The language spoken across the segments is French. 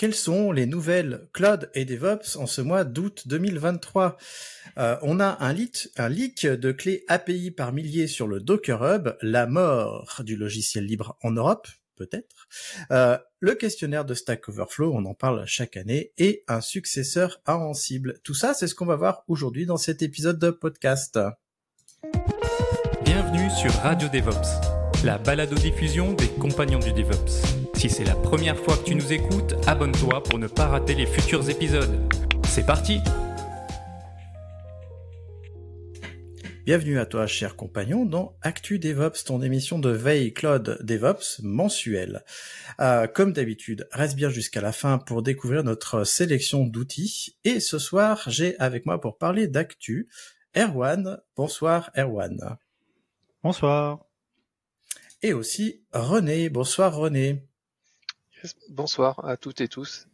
Quelles sont les nouvelles cloud et DevOps en ce mois d'août 2023 euh, On a un, lit, leak de clés API par milliers sur le Docker Hub, la mort du logiciel libre en Europe, peut-être. Euh, le questionnaire de Stack Overflow, on en parle chaque année, et un successeur à Ansible. Tout ça, c'est ce qu'on va voir aujourd'hui dans cet épisode de podcast. Bienvenue sur Radio DevOps, la balado-diffusion des compagnons du DevOps. Si c'est la première fois que tu nous écoutes, abonne-toi pour ne pas rater les futurs épisodes. C'est parti Bienvenue à toi, cher compagnon, dans Actu DevOps, ton émission de veille Cloud DevOps mensuelle. Euh, comme d'habitude, reste bien jusqu'à la fin pour découvrir notre sélection d'outils. Et ce soir, j'ai avec moi pour parler d'actu Erwan. Bonsoir, Erwan. Bonsoir. Et aussi René. Bonsoir, René. Bonsoir à toutes et tous.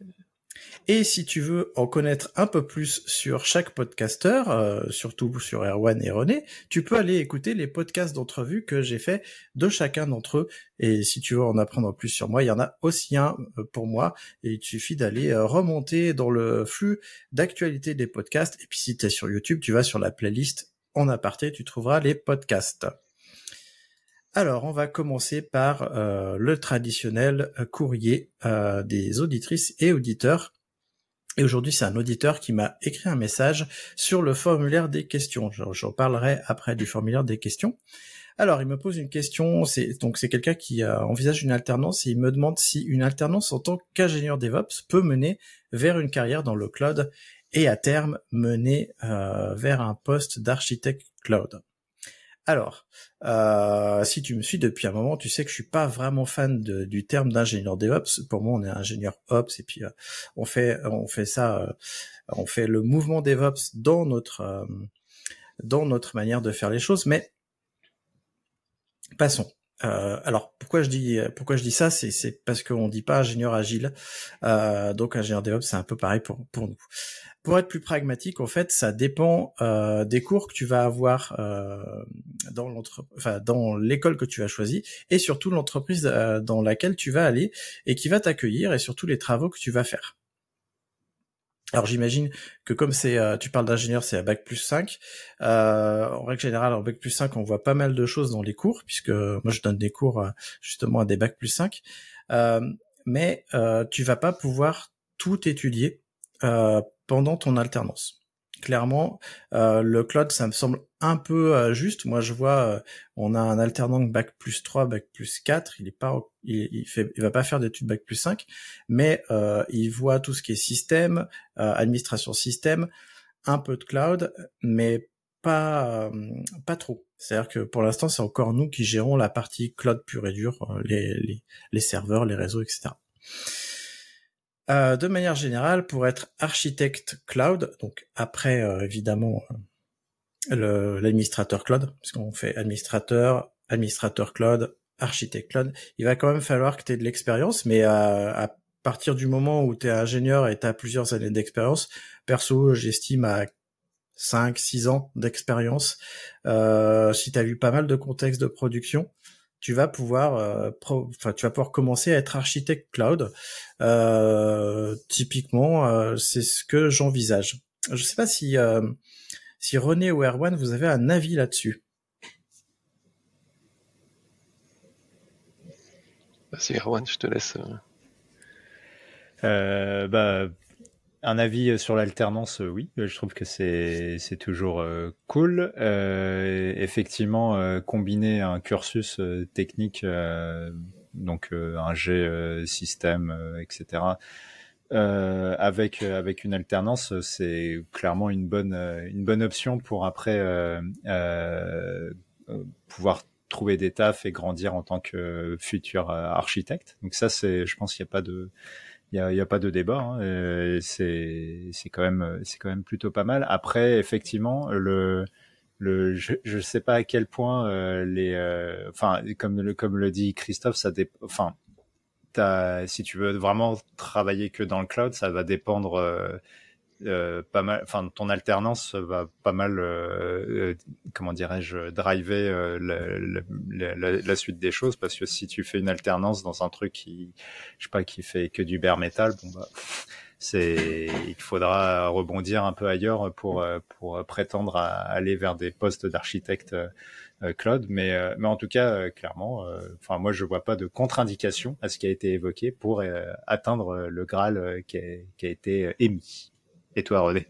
Et si tu veux en connaître un peu plus sur chaque podcasteur, euh, surtout sur Erwan et René, tu peux aller écouter les podcasts d'entrevue que j'ai fait de chacun d'entre eux. Et si tu veux en apprendre plus sur moi, il y en a aussi un euh, pour moi. Et il suffit d'aller euh, remonter dans le flux d'actualité des podcasts. Et puis si tu es sur YouTube, tu vas sur la playlist en aparté, tu trouveras les podcasts. Alors, on va commencer par euh, le traditionnel euh, courrier euh, des auditrices et auditeurs. Et aujourd'hui, c'est un auditeur qui m'a écrit un message sur le formulaire des questions. J'en parlerai après du formulaire des questions. Alors, il me pose une question. C'est donc c'est quelqu'un qui envisage une alternance et il me demande si une alternance en tant qu'ingénieur DevOps peut mener vers une carrière dans le cloud et à terme mener vers un poste d'architecte cloud. Alors, euh, si tu me suis depuis un moment, tu sais que je suis pas vraiment fan du terme d'ingénieur DevOps. Pour moi, on est ingénieur Ops et puis euh, on fait on fait ça, euh, on fait le mouvement DevOps dans notre dans notre manière de faire les choses. Mais passons. Alors pourquoi je dis pourquoi je dis ça, c'est parce qu'on dit pas ingénieur agile. donc ingénieur DevOps, c'est un peu pareil pour pour nous pour être plus pragmatique, en fait, ça dépend euh, des cours que tu vas avoir euh, dans enfin, dans l'école que tu as choisi, et surtout l'entreprise euh, dans laquelle tu vas aller et qui va t'accueillir, et surtout les travaux que tu vas faire. Alors j'imagine que comme c'est, tu parles d'ingénieur, c'est à bac plus 5. en règle générale, en bac plus 5, on voit pas mal de choses dans les cours, puisque moi je donne des cours justement à des bac plus 5. mais tu vas pas pouvoir tout étudier pendant ton alternance. Clairement, euh, le cloud, ça me semble un peu euh, juste. Moi, je vois, euh, on a un alternant bac plus 3, bac plus 4. Il est pas, il, va pas faire d'études bac plus 5, mais il voit tout ce qui est système, administration système, un peu de cloud, mais pas, pas trop. C'est-à-dire que pour l'instant, c'est encore nous qui gérons la partie cloud pure et dure, les, les, les serveurs, les réseaux, etc. Euh, de manière générale, pour être architecte cloud, donc après euh, évidemment euh, l'administrateur cloud, puisqu'on fait administrateur, administrateur cloud, architecte cloud, il va quand même falloir que tu aies de l'expérience, mais à partir du moment où tu es ingénieur et tu as plusieurs années d'expérience, perso, j'estime à 5, 6 ans d'expérience, si tu as vu pas mal de contextes de production, tu vas pouvoir, euh, enfin, tu vas pouvoir commencer à être architecte cloud. Euh, typiquement, euh, c'est ce que j'envisage. Je sais pas si si René ou Erwan, vous avez un avis là-dessus. Bah, c'est Erwan, je te laisse. bah, un avis euh, sur l'alternance, euh, oui, je trouve que c'est toujours euh, cool. effectivement, combiner un cursus technique, donc un G système, etc. avec avec une alternance, c'est clairement une bonne une bonne option pour après pouvoir trouver des tafs et grandir en tant que futur architecte. Donc ça, c'est, je pense qu'il n'y a pas de, il y a, y a, pas de débat. Hein, c'est, c'est quand même, c'est quand même plutôt pas mal. Après, effectivement, le, le, je, je sais pas à quel point euh, les, euh, enfin, comme le, comme le dit Christophe, ça dépend, enfin, si tu veux vraiment travailler que dans le cloud, ça va dépendre euh, euh, pas mal, enfin ton alternance va pas mal, euh, euh comment dirais-je, driver la, suite des choses. Parce que si tu fais une alternance dans un truc qui, je sais pas, qui fait que du bare metal, bon bah c'est, il faudra rebondir un peu ailleurs pour pour prétendre à aller vers des postes d'architecte cloud, mais mais en tout cas clairement, enfin moi je vois pas de contre-indication à ce qui a été évoqué pour atteindre le Graal qui a, qui a été émis. Et toi, René?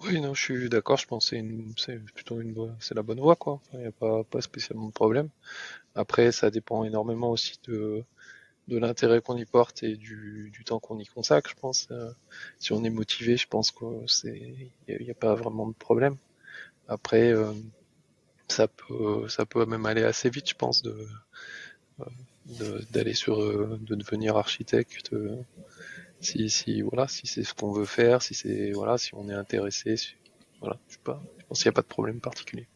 Oui, non, je suis d'accord. Je pense que c'est plutôt une c'est la bonne voie, quoi. Il n'y a pas, pas spécialement de problème. Après, ça dépend énormément aussi de, de l'intérêt qu'on y porte et du, du temps qu'on y consacre, je pense. Euh, si on est motivé, je pense que c'est, il n'y a, pas vraiment de problème. Après, euh, ça peut, ça peut même aller assez vite, je pense, de, euh, d'aller sur, de devenir architecte si, si voilà, si c'est ce qu'on veut faire, si c'est voilà, si on est intéressé, voilà, je, sais pas, je pense qu'il n'y a pas de problème particulier.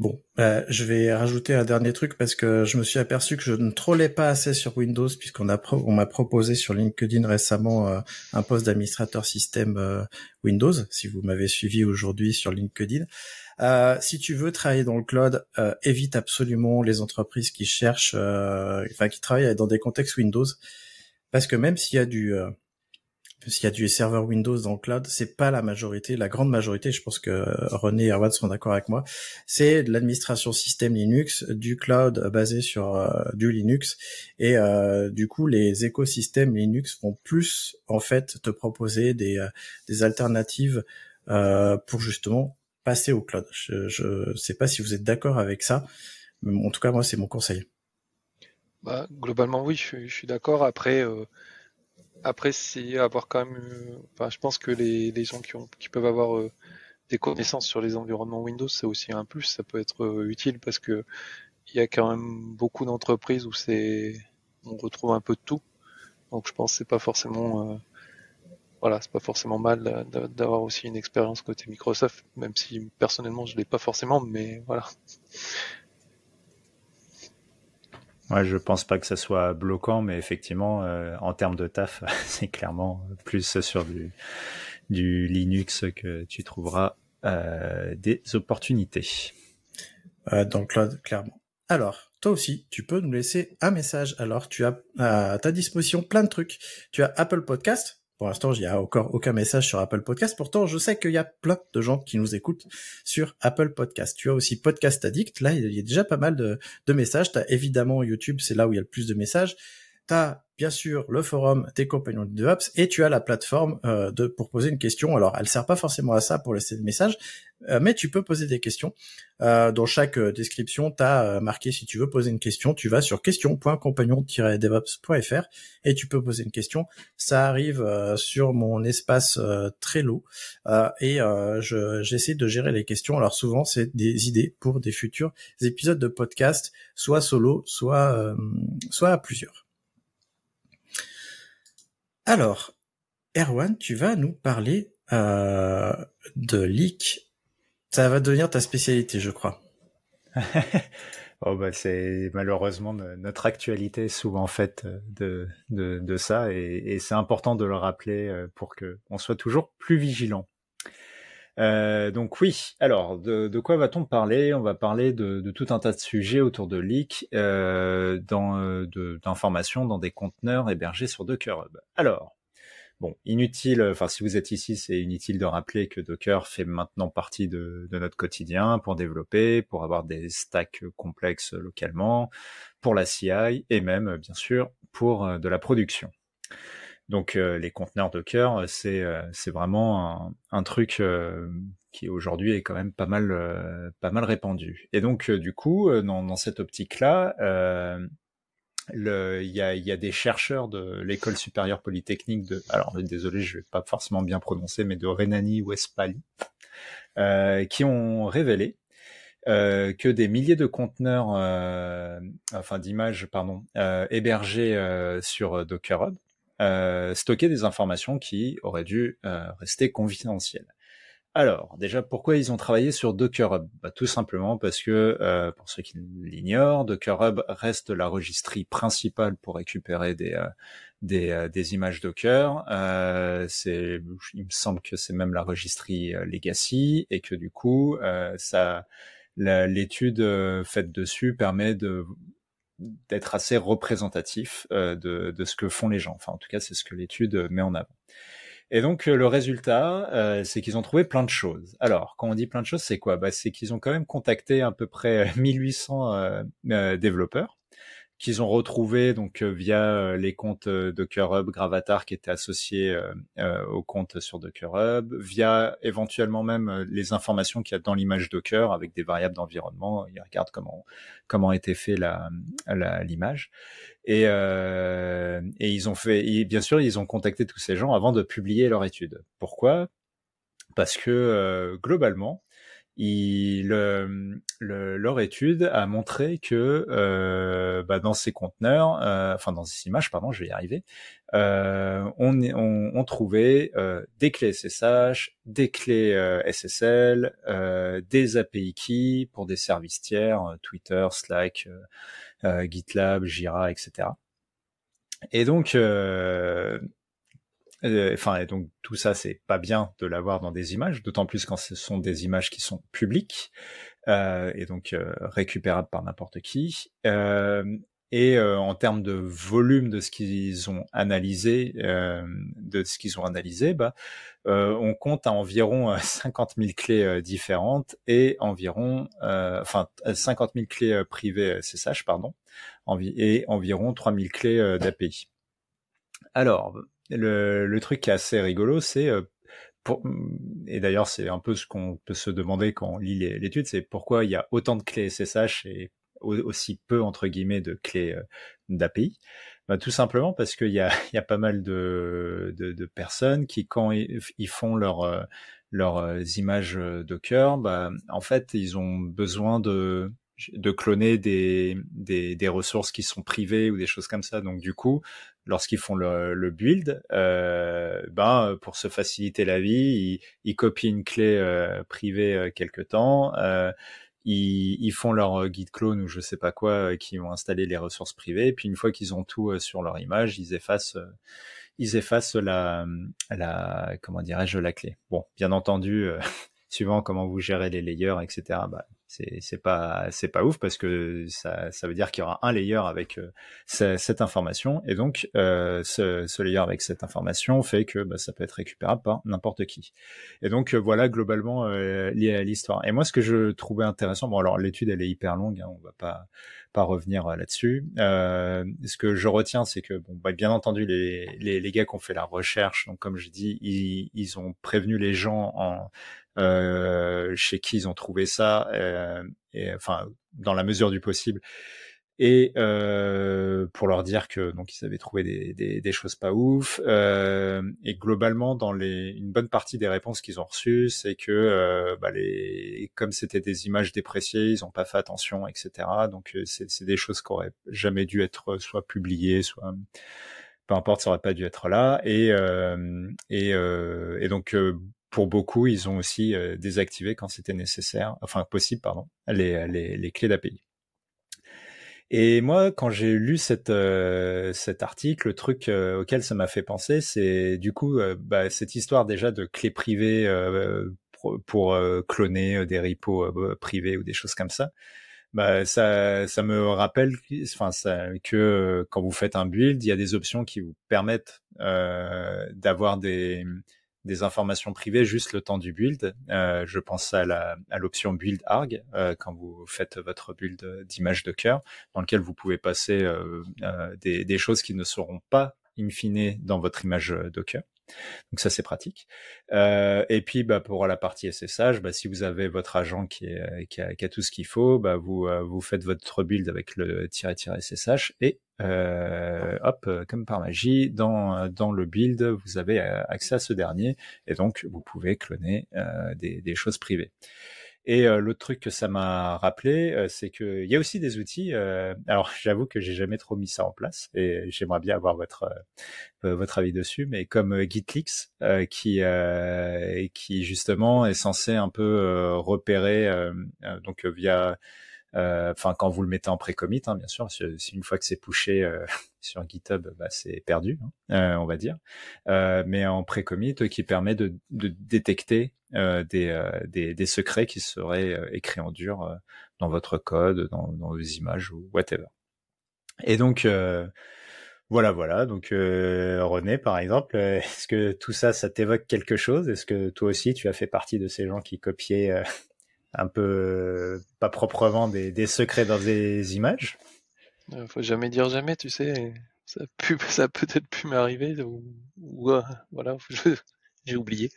Bon, euh, je vais rajouter un dernier truc parce que je me suis aperçu que je ne trollais pas assez sur Windows puisqu'on m'a proposé sur LinkedIn récemment euh, un poste d'administrateur système euh, Windows. Si vous m'avez suivi aujourd'hui sur LinkedIn, si tu veux travailler dans le cloud, évite absolument les entreprises qui cherchent, enfin qui travaillent dans des contextes Windows. Parce que même s'il y a du euh, s'il y a du serveur Windows dans le cloud, c'est pas la majorité, la grande majorité, je pense que René et Erwan sont d'accord avec moi, c'est l'administration système Linux, du cloud basé sur euh, du Linux, et euh, du coup les écosystèmes Linux vont plus en fait te proposer des, des alternatives pour justement passer au cloud. Je, je sais pas si vous êtes d'accord avec ça, mais en tout cas moi c'est mon conseil. Bah, globalement, oui, je, suis d'accord. Après, euh, après, c'est avoir quand même. Euh, je pense que les, gens qui, ont, qui peuvent avoir euh, des connaissances sur les environnements Windows, c'est aussi un plus. Ça peut être utile parce que il y a quand même beaucoup d'entreprises où c'est on retrouve un peu de tout. Donc, je pense que c'est pas forcément. Voilà, c'est pas forcément mal d'avoir aussi une expérience côté Microsoft, même si personnellement je l'ai pas forcément, mais voilà. Ouais, je pense pas que ça soit bloquant, mais effectivement, euh, en termes de taf, c'est clairement plus sur du, du Linux que tu trouveras euh, des opportunités. Euh, donc Claude, clairement. Alors, toi aussi, tu peux nous laisser un message. Alors, tu as à ta disposition plein de trucs. Tu as Apple Podcast, pour l'instant, il n'y a encore aucun message sur Apple Podcast. Pourtant, je sais qu'il y a plein de gens qui nous écoutent sur Apple Podcast. Tu as aussi Podcast Addict. Là, il y a déjà pas mal de, de messages. Tu as évidemment YouTube, c'est là où il y a le plus de messages. Tu as bien sûr le forum des compagnons de DevOps et tu as la plateforme euh, pour poser une question. Alors, elle sert pas forcément à ça pour laisser des messages, mais tu peux poser des questions. Euh, dans chaque description, tu as marqué si tu veux poser une question, tu vas sur question.compagnon-devops.fr et tu peux poser une question. Ça arrive sur mon espace Trello et j'essaie de gérer les questions. Alors souvent, c'est des idées pour des futurs épisodes de podcast, soit solo, soit soit à plusieurs. Alors, Erwan, tu vas nous parler euh, de leak. Ça va devenir ta spécialité, je crois. oh bah c'est malheureusement notre actualité souvent faite de, de, de ça et, c'est important de le rappeler euh, pour que on soit toujours plus vigilant. Euh, donc oui, alors de, quoi va-t-on parler? On va parler de, tout un tas de sujets autour de leaks euh, dans d'informations dans des conteneurs hébergés sur Docker Hub. Alors, bon, inutile, enfin si vous êtes ici, c'est inutile de rappeler que Docker fait maintenant partie de, notre quotidien pour développer, pour avoir des stacks complexes localement, pour la CI et même bien sûr pour euh, de la production. Donc euh, les conteneurs Docker, c'est euh, vraiment un, truc euh, qui aujourd'hui est quand même pas mal pas mal répandu. Et donc du coup, dans, dans cette optique-là, il y a, des chercheurs de l'école supérieure polytechnique de, alors désolé, je vais pas forcément bien prononcer, mais de Rhénanie-Westphalie, qui ont révélé que des milliers de conteneurs, enfin d'images, pardon, hébergés sur Docker Hub stocker des informations qui auraient dû rester confidentielles. Alors, déjà, pourquoi ils ont travaillé sur Docker Hub? Bah, Tout simplement parce que, euh, pour ceux qui l'ignorent, Docker Hub reste la registrie principale pour récupérer des, euh, euh, images Docker. il me semble que c'est même la registrie Legacy et que du coup, ça, l'étude faite dessus permet d'être assez représentatif de, de ce que font les gens. Enfin, en tout cas, c'est ce que l'étude met en avant. Et donc euh, le résultat, euh, c'est qu'ils ont trouvé plein de choses. Alors, quand on dit plein de choses, c'est quoi? Bah, C'est qu'ils ont quand même contacté à peu près 1800 euh, développeurs qu'ils ont retrouvé donc via les comptes Docker Hub, Gravatar qui étaient associés au compte sur Docker Hub, via éventuellement même les informations qu'il y a dans l'image Docker avec des variables d'environnement. Ils regardent comment comment été fait la l'image. Et, euh, et ils ont fait, bien sûr, ils ont contacté tous ces gens avant de publier leur étude. Pourquoi? Parce que euh, globalement, il, le, leur étude a montré que euh, bah, dans ces conteneurs, euh, enfin dans ces images, pardon, je vais y arriver, euh, on, on, on, trouvait euh, des clés SSH, des clés SSL, des API keys pour des services tiers, Twitter, Slack, GitLab, Jira, etc. Et donc, euh, enfin, et donc tout ça, c'est pas bien de l'avoir dans des images, d'autant plus quand ce sont des images qui sont publiques euh, et donc euh, récupérables par n'importe qui. et en termes de volume de ce qu'ils ont analysé, de ce qu'ils ont analysé, bah, on compte à environ 50 000 clés différentes et environ, enfin 50 000 clés privées SSH, pardon, et environ 3 000 clés d'API. Alors, le, le, truc qui est assez rigolo, c'est euh, et d'ailleurs c'est un peu ce qu'on peut se demander quand on lit l'étude, c'est pourquoi il y a autant de clés SSH et aussi peu entre guillemets de clés euh, d'API. Bah, tout simplement parce qu'il y a, y a pas mal de, de, de personnes qui quand ils, font euh, leurs images Docker, bah, en fait ils ont besoin de de cloner des, des, des, ressources qui sont privées ou des choses comme ça. Donc du coup, lorsqu'ils font le, le build, euh, ben pour se faciliter la vie, ils, ils copient une clé euh, privée euh, quelque temps. Euh, ils, ils, font leur git clone ou je sais pas quoi, qui vont installer les ressources privées. Puis une fois qu'ils ont tout sur leur image, ils effacent, ils effacent la, la comment dirais-je, la clé. Bon, bien entendu, suivant comment vous gérez les layers, etc. c'est pas c'est pas ouf parce que ça, ça veut dire qu'il y aura un layer avec euh, cette information et donc euh, ce, ce, layer avec cette information fait que bah, ça peut être récupérable par n'importe qui. Et donc euh, voilà globalement euh, lié à l'histoire. Et moi ce que je trouvais intéressant, bon alors l'étude elle est hyper longue, hein, on va pas pas revenir là-dessus. ce que je retiens, c'est que bon, bah, bien entendu les, les, les gars qui ont fait la recherche, donc comme je dis, ils, ils ont prévenu les gens en euh, chez qui ils ont trouvé ça, euh, et enfin dans la mesure du possible, et euh, pour leur dire que donc ils avaient trouvé des, des, des choses pas ouf. Euh, et globalement, dans les, une bonne partie des réponses qu'ils ont reçues, c'est que euh, bah les, comme c'était des images dépréciées, ils n'ont pas fait attention, etc. Donc c'est des choses qui auraient jamais dû être soit publiées, soit peu importe, ça aurait pas dû être là. Et et, et donc pour beaucoup, ils ont aussi euh, désactivé quand c'était nécessaire, enfin possible, pardon, les, les, les clés d'API. Et moi, quand j'ai lu cette, euh, cet article, le truc euh, auquel ça m'a fait penser, c'est du coup bah, cette histoire déjà de clés privées pour, cloner des repos privés ou des choses comme ça. Bah, ça, ça me rappelle, enfin, que quand vous faites un build, il y a des options qui vous permettent d'avoir des des informations privées juste le temps du build. Euh, je pense à l'option build arg euh, quand vous faites votre build d'image de cœur, dans lequel vous pouvez passer euh, des, des, choses qui ne seront pas in fine dans votre image Docker. Donc ça c'est pratique. Euh, et puis bah, pour la partie SSH, bah, si vous avez votre agent qui, est, qui, a, qui a tout ce qu'il faut, bah, vous, vous faites votre build avec le -SSH et euh, hop, euh, comme par magie, dans, dans le build, vous avez euh, accès à ce dernier et donc vous pouvez cloner des, des, choses privées. Et euh, l'autre truc que ça m'a rappelé, euh, c'est qu'il y a aussi des outils. Euh, alors, j'avoue que j'ai jamais trop mis ça en place et j'aimerais bien avoir votre votre avis dessus. Mais comme Gitlix, qui qui justement est censé un peu repérer donc via euh, enfin, quand vous le mettez en pré-commit, hein, bien sûr, si une fois que c'est pushé euh, sur GitHub, bah, c'est perdu, hein, euh, on va dire. mais en pré-commit, qui permet de, de détecter des, des, des, secrets qui seraient écrits en dur dans votre code, dans, dans vos images ou whatever. Et donc, voilà, voilà. Donc, René, par exemple, est-ce que tout ça, ça t'évoque quelque chose? Est-ce que toi aussi, tu as fait partie de ces gens qui copiaient un peu pas proprement des, des secrets dans des images. Euh, faut jamais dire jamais, tu sais. Ça, pu, ça peut-être pu m'arriver ou, euh, voilà, j'ai oublié.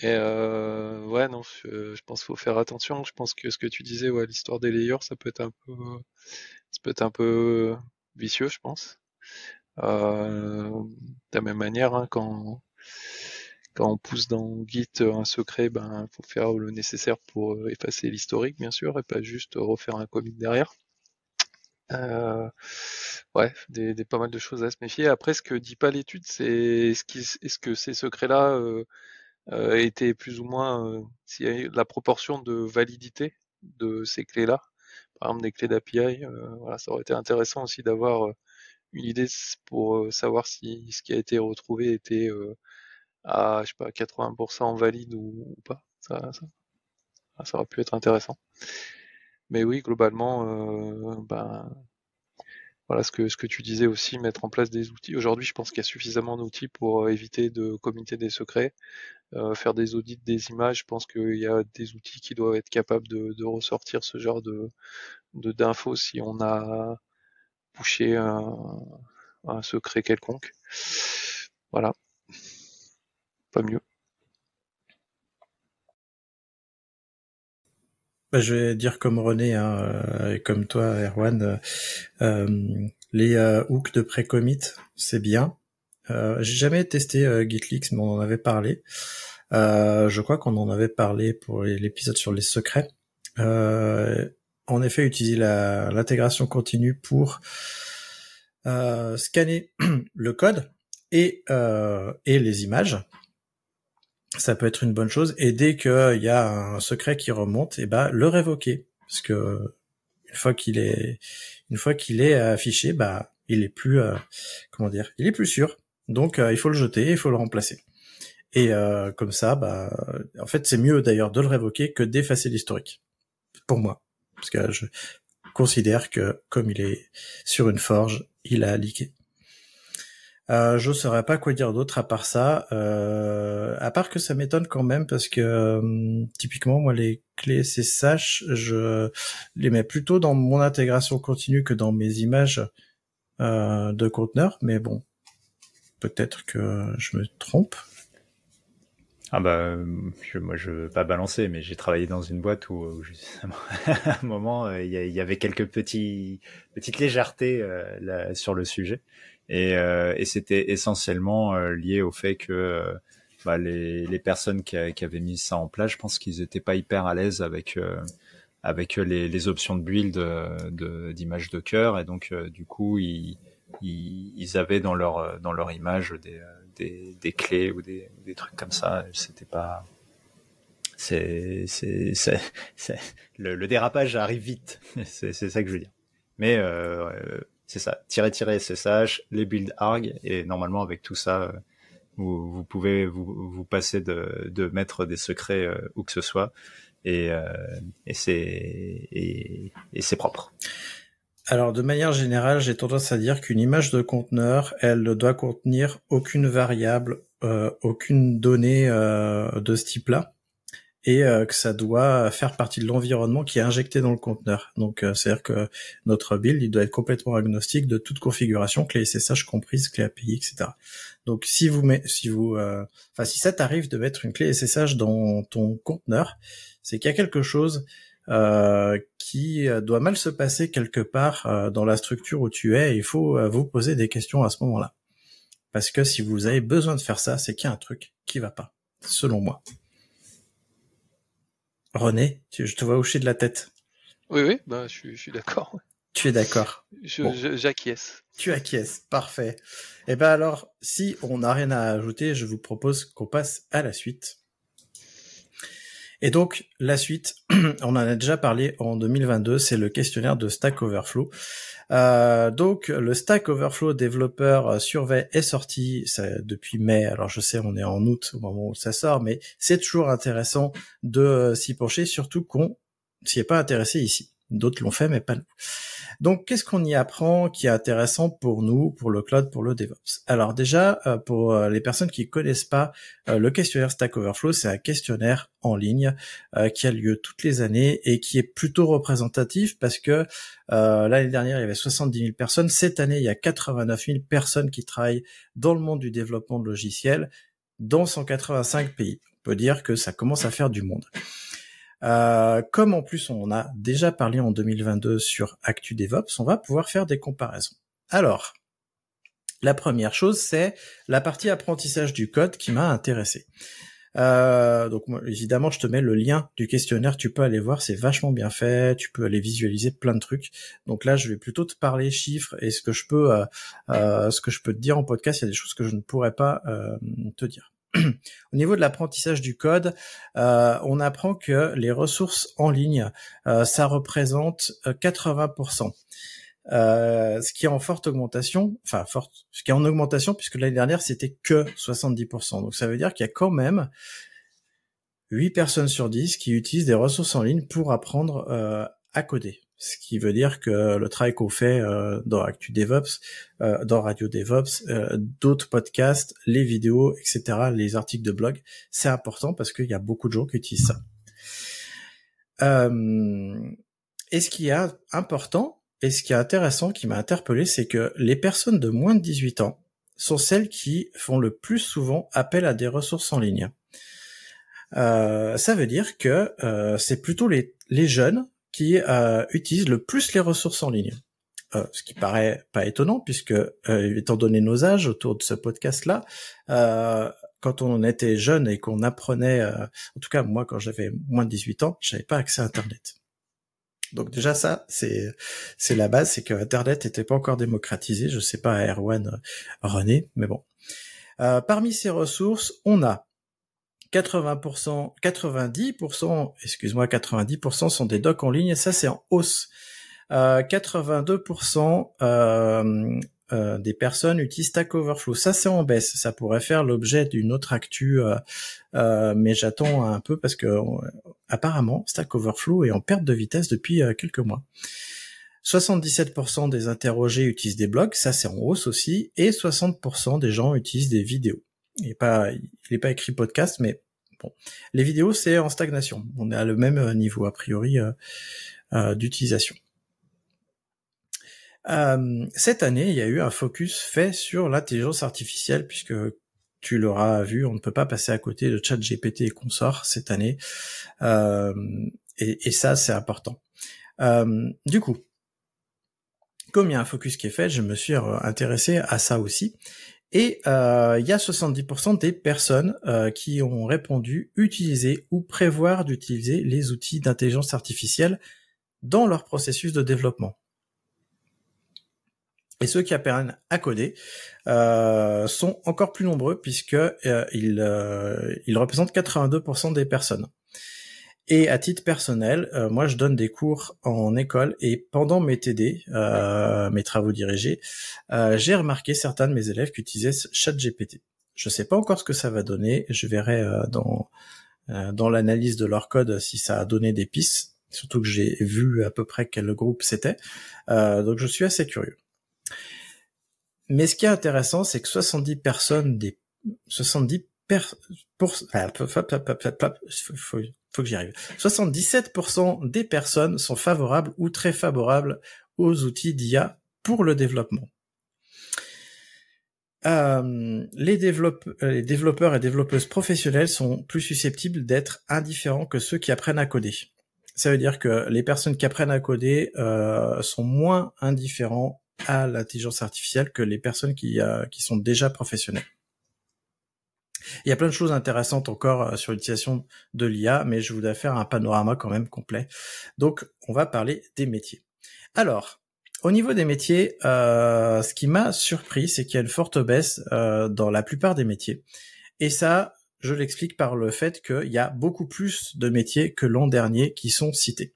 Et euh, ouais, non, je, pense qu'il faut faire attention. Je pense que ce que tu disais, ouais, l'histoire des layers, ça peut être un peu, ça peut être un peu vicieux, je pense. De la même manière, hein, quand quand on pousse dans Git un secret, ben faut faire le nécessaire pour euh, effacer l'historique bien sûr et pas juste refaire un commit derrière. Euh, ouais, des, pas mal de choses à se méfier. Après, ce que dit pas l'étude, c'est est-ce, que ces secrets-là euh, euh, étaient plus ou moins, euh, s'il la proportion de validité de ces clés-là, par exemple des clés d'API. voilà, ça aurait été intéressant aussi d'avoir une idée pour savoir si ce qui a été retrouvé était à je sais pas 80% valide ou, pas. Ça, ça, ça, aurait pu être intéressant. Mais oui, globalement, euh, ben voilà ce que ce que tu disais aussi, mettre en place des outils. Aujourd'hui, je pense qu'il y a suffisamment d'outils pour euh, éviter de communiquer des secrets, euh, faire des audits des images. Je pense qu'il y a des outils qui doivent être capables de, de ressortir ce genre de d'infos si on a poussé un, un secret quelconque. Voilà pas mieux. Bah, je vais dire comme René hein, euh, et comme toi, Erwan, euh, euh, les hooks de pré-commit, c'est bien. J'ai jamais testé GitLeaks, mais on en avait parlé. je crois qu'on en avait parlé pour l'épisode sur les secrets. en effet, utiliser l'intégration continue pour scanner le code et les images ça peut être une bonne chose. Et dès qu'il y a un secret qui remonte, et eh ben le révoquer, parce que une fois qu'il est, une fois qu'il est affiché, bah il est plus, euh, comment dire, il est plus sûr. Donc euh, il faut le jeter, il faut le remplacer. Et euh, comme ça, bah, en fait, c'est mieux d'ailleurs de le révoquer que d'effacer l'historique, pour moi, parce que je considère que comme il est sur une forge, il a leaké. Euh, je saurais pas quoi dire d'autre à part ça, euh, à part que ça m'étonne quand même parce que euh, typiquement moi les clés SSH, je les mets plutôt dans mon intégration continue que dans mes images euh, de conteneurs, mais bon, peut-être que je me trompe. Ah bah je, moi je veux pas balancer, mais j'ai travaillé dans une boîte où, à un moment il y, avait quelques petits petites légèretés là, sur le sujet et, euh, et c'était essentiellement euh, lié au fait que euh, bah, les, les, personnes qui, avaient mis ça en place, je pense qu'ils étaient pas hyper à l'aise avec avec les, les, options de build d'image de, cœur. Et donc du coup ils, ils, avaient dans leur dans leur image des, des, des clés ou des, des, trucs comme ça. C'était pas c'est le, le, dérapage arrive vite. C'est ça que je veux dire. Mais euh, c'est ça, tirer tirer SSH, les build arg, et normalement avec tout ça, euh, vous, vous pouvez vous, vous passer de, de mettre des secrets euh, où que ce soit, et, euh, et c'est et, et propre. Alors de manière générale, j'ai tendance à dire qu'une image de conteneur, elle ne doit contenir aucune variable, euh, aucune donnée euh, de ce type-là et euh, que ça doit faire partie de l'environnement qui est injecté dans le conteneur. Donc euh, c'est-à-dire que notre build il doit être complètement agnostique de toute configuration, clé SSH comprise, clé API, etc. Donc si vous met, si vous, euh, enfin ça t'arrive de mettre une clé SSH dans ton conteneur, c'est qu'il y a quelque chose qui doit mal se passer quelque part dans la structure où tu es. il faut vous poser des questions à ce moment-là, parce que si vous avez besoin de faire ça, c'est qu'il y a un truc qui va pas, selon moi. René, je te vois hocher de la tête. Oui, oui, bah, je, suis, d'accord. Tu es d'accord. J'acquiesce. tu acquiesces, parfait. Et eh ben alors, si on n'a rien à ajouter, je vous propose qu'on passe à la suite. Et donc, la suite, on en a déjà parlé en 2022, c'est le questionnaire de Stack Overflow. Euh, donc, le Stack Overflow développeur surveille est sorti depuis mai. Alors, je sais, on est en août au moment où ça sort, mais c'est toujours intéressant de s'y pencher, surtout qu'on s'y est pas intéressé ici. D'autres l'ont fait, mais pas nous. Donc, qu'est-ce qu'on y apprend qui est intéressant pour nous, pour le cloud, pour le DevOps? Alors déjà, euh, pour euh, les personnes qui connaissent pas euh, le questionnaire Stack Overflow, c'est un questionnaire en ligne qui a lieu toutes les années et qui est plutôt représentatif parce que l'année dernière, il y avait 70 000 personnes. Cette année, il y a 89 000 personnes qui travaillent dans le monde du développement de logiciels dans 185 pays. On peut dire que ça commence à faire du monde. Euh, comme en plus on a déjà parlé en 2022 sur Actu DevOps, on va pouvoir faire des comparaisons. Alors, la première chose, c'est la partie apprentissage du code qui m'a intéressé. Euh, donc évidemment, je te mets le lien du questionnaire. Tu peux aller voir, c'est vachement bien fait. Tu peux aller visualiser plein de trucs. Donc là, je vais plutôt te parler chiffres et ce que je peux, euh, euh ce que je peux te dire en podcast. Il y a des choses que je ne pourrais pas te dire. Au niveau de l'apprentissage du code, euh, on apprend que les ressources en ligne, euh, ça représente 80%. Euh, ce qui est en forte augmentation, enfin forte, ce qui est en augmentation puisque l'année dernière c'était que 70%. Donc ça veut dire qu'il y a quand même 8 personnes sur 10 qui utilisent des ressources en ligne pour apprendre à coder ce qui veut dire que le travail qu'on fait euh, dans Actu DevOps, euh, dans Radio DevOps, euh, d'autres podcasts, les vidéos, etc., les articles de blog, c'est important parce qu'il y a beaucoup de gens qui utilisent ça. et ce qui est important et ce qui est intéressant, qui m'a interpellé, c'est que les personnes de moins de 18 ans sont celles qui font le plus souvent appel à des ressources en ligne. ça veut dire que c'est plutôt les, les jeunes qui euh, utilise le plus les ressources en ligne. Euh, ce qui paraît pas étonnant puisque euh, étant donné nos âges autour de ce podcast-là, euh, quand on était jeune et qu'on apprenait, en tout cas moi quand j'avais moins de 18 ans, j'avais pas accès à Internet. Donc déjà ça, c'est c'est la base, c'est que Internet n'était pas encore démocratisé. Je sais pas Erwan René, mais bon. parmi ces ressources, on a 80%, 90%, excuse-moi, 90% sont des docs en ligne ça c'est en hausse. Euh, 82% euh, euh, des personnes utilisent Stack Overflow. Ça c'est en baisse. Ça pourrait faire l'objet d'une autre actu, euh, euh, mais j'attends un peu parce que apparemment Stack Overflow est en perte de vitesse depuis quelques mois. 77% des interrogés utilisent des blogs, ça c'est en hausse aussi, et 60% des gens utilisent des vidéos il n'est pas, il est pas écrit podcast, mais bon, les vidéos c'est en stagnation. On est à le même euh, niveau a priori euh, euh, d'utilisation. cette année, il y a eu un focus fait sur l'intelligence artificielle puisque tu l'auras vu, on ne peut pas passer à côté de ChatGPT et consorts cette année, et, et, ça c'est important. du coup, comme il y a un focus qui est fait, je me suis intéressé à ça aussi, et euh, il y a 70% des personnes euh, qui ont répondu utiliser ou prévoir d'utiliser les outils d'intelligence artificielle dans leur processus de développement. Et ceux qui apprennent à coder euh, sont encore plus nombreux puisque ils, ils représentent 82% des personnes. Et à titre personnel, euh, moi je donne des cours en école et pendant mes TD, euh, mes travaux dirigés, euh, j'ai remarqué certains de mes élèves qui utilisaient ChatGPT. Je sais pas encore ce que ça va donner. Je verrai dans dans l'analyse de leur code si ça a donné des pistes. Surtout que j'ai vu à peu près quel groupe c'était. donc je suis assez curieux. Mais ce qui est intéressant, c'est que 70 personnes des 70 pour, faut, faut que j'y arrive. 77% des personnes sont favorables ou très favorables aux outils d'IA pour le développement. Euh, les, développeurs et développeuses professionnels sont plus susceptibles d'être indifférents que ceux qui apprennent à coder. Ça veut dire que les personnes qui apprennent à coder euh, sont moins indifférents à l'intelligence artificielle que les personnes qui, euh, qui sont déjà professionnelles. Il y a plein de choses intéressantes encore sur l'utilisation de l'IA, mais je voudrais faire un panorama quand même complet. Donc, on va parler des métiers. Alors, au niveau des métiers, euh, ce qui m'a surpris, c'est qu'il y a une forte baisse euh, dans la plupart des métiers. Et ça, je l'explique par le fait qu'il y a beaucoup plus de métiers que l'an dernier qui sont cités.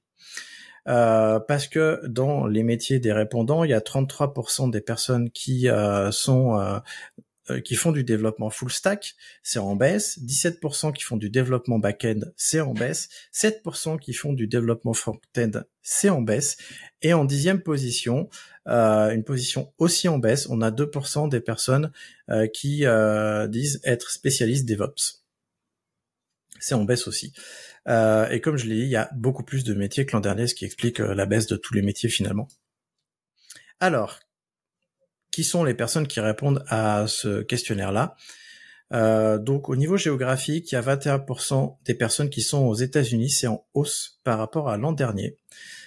Euh, parce que dans les métiers des répondants, il y a 33% des personnes qui sont euh, qui font du développement full stack, c'est en baisse. 17% qui font du développement back-end, c'est en baisse. 7% qui font du développement front-end, c'est en baisse. Et en dixième position, euh, une position aussi en baisse, on a 2% des personnes euh, qui disent être spécialistes DevOps. C'est en baisse aussi. et comme je l'ai dit, il y a beaucoup plus de métiers que l'an dernier, ce qui explique la baisse de tous les métiers finalement. Alors, qui sont les personnes qui répondent à ce questionnaire-là. Euh, donc au niveau géographique, il y a 21% des personnes qui sont aux États-Unis, c'est en hausse par rapport à l'an dernier.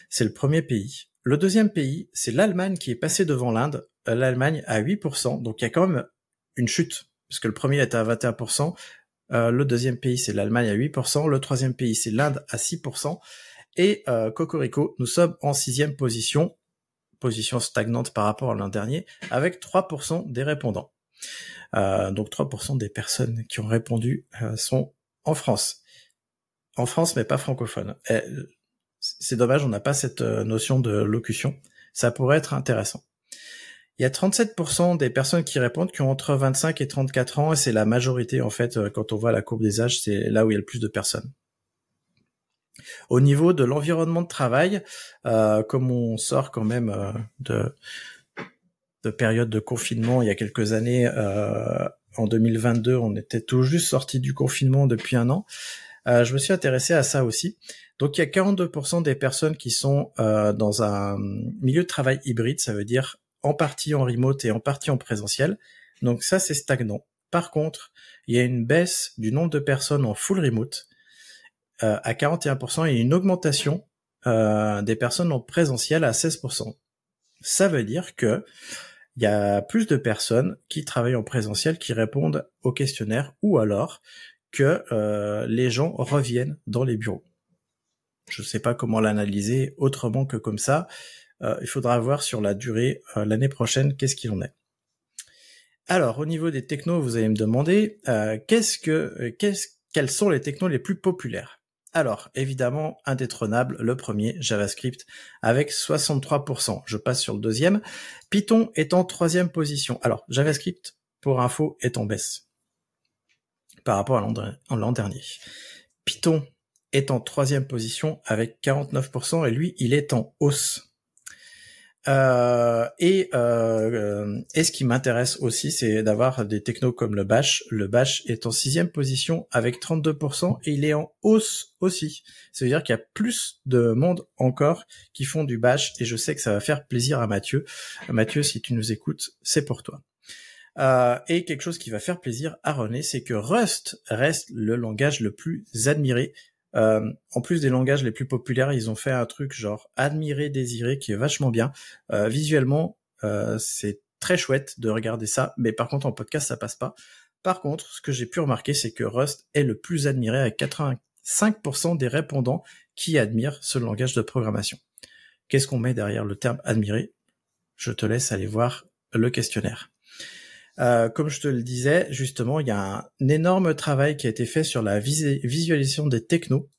C'est le premier pays. Le deuxième pays, c'est l'Allemagne qui est passé devant l'Inde. Euh, L'Allemagne à 8%, donc il y a quand même une chute, parce que le premier était à 21%. Euh, le deuxième pays, c'est l'Allemagne à 8%. Le troisième pays, c'est l'Inde à 6%. Et euh, Cocorico, nous sommes en sixième position position stagnante par rapport à l'an dernier, avec 3% des répondants. Euh, donc 3% des personnes qui ont répondu euh, sont en France. En France, mais pas francophone. C'est dommage, on n'a pas cette euh, notion de locution. Ça pourrait être intéressant. Il y a 37% des personnes qui répondent qui ont entre 25 et 34 ans, et c'est la majorité en fait, quand on voit la courbe des âges, c'est là où il y a le plus de personnes. Au niveau de l'environnement de travail, euh, comme on sort quand même euh, de, de période de confinement il y a quelques années, euh, en 2022, on était tout juste sorti du confinement depuis un an. je me suis intéressé à ça aussi. Donc il y a 42% des personnes qui sont dans un milieu de travail hybride, ça veut dire en partie en remote et en partie en présentiel. Donc ça c'est stagnant. Par contre, il y a une baisse du nombre de personnes en full remote euh, à 41% et une augmentation euh, des personnes en présentiel à 16%. Ça veut dire que il y a plus de personnes qui travaillent en présentiel qui répondent au questionnaire ou alors que euh, les gens reviennent dans les bureaux. Je ne sais pas comment l'analyser autrement que comme ça. il faudra voir sur la durée l'année prochaine qu'est-ce qu'il en est. Alors au niveau des technos, vous allez me demander qu'est-ce que qu'est-ce quels sont les technos les plus populaires? Alors, évidemment, indétrônable, le premier, JavaScript, avec 63%. Je passe sur le deuxième. Python est en troisième position. Alors, JavaScript, pour info, est en baisse par rapport à l'an dernier. Python est en troisième position avec 49% et lui, il est en hausse. Euh, et, euh, et ce qui m'intéresse aussi, c'est d'avoir des technos comme le Bash. Le Bash est en sixième position avec 32% et il est en hausse aussi. Ça veut dire qu'il y a plus de monde encore qui font du Bash et je sais que ça va faire plaisir à Mathieu. Mathieu, si tu nous écoutes, c'est pour toi. Euh, et quelque chose qui va faire plaisir à René, c'est que Rust reste le langage le plus admiré euh, en plus des langages les plus populaires, ils ont fait un truc genre admirer, désirer, qui est vachement bien. Euh, visuellement, euh, c'est très chouette de regarder ça, mais par contre en podcast ça passe pas. Par contre, ce que j'ai pu remarquer, c'est que Rust est le plus admiré avec 85% des répondants qui admirent ce langage de programmation. Qu'est-ce qu'on met derrière le terme admirer? Je te laisse aller voir le questionnaire. Euh, comme je te le disais, justement, il y a un, énorme travail qui a été fait sur la visualisation des technos.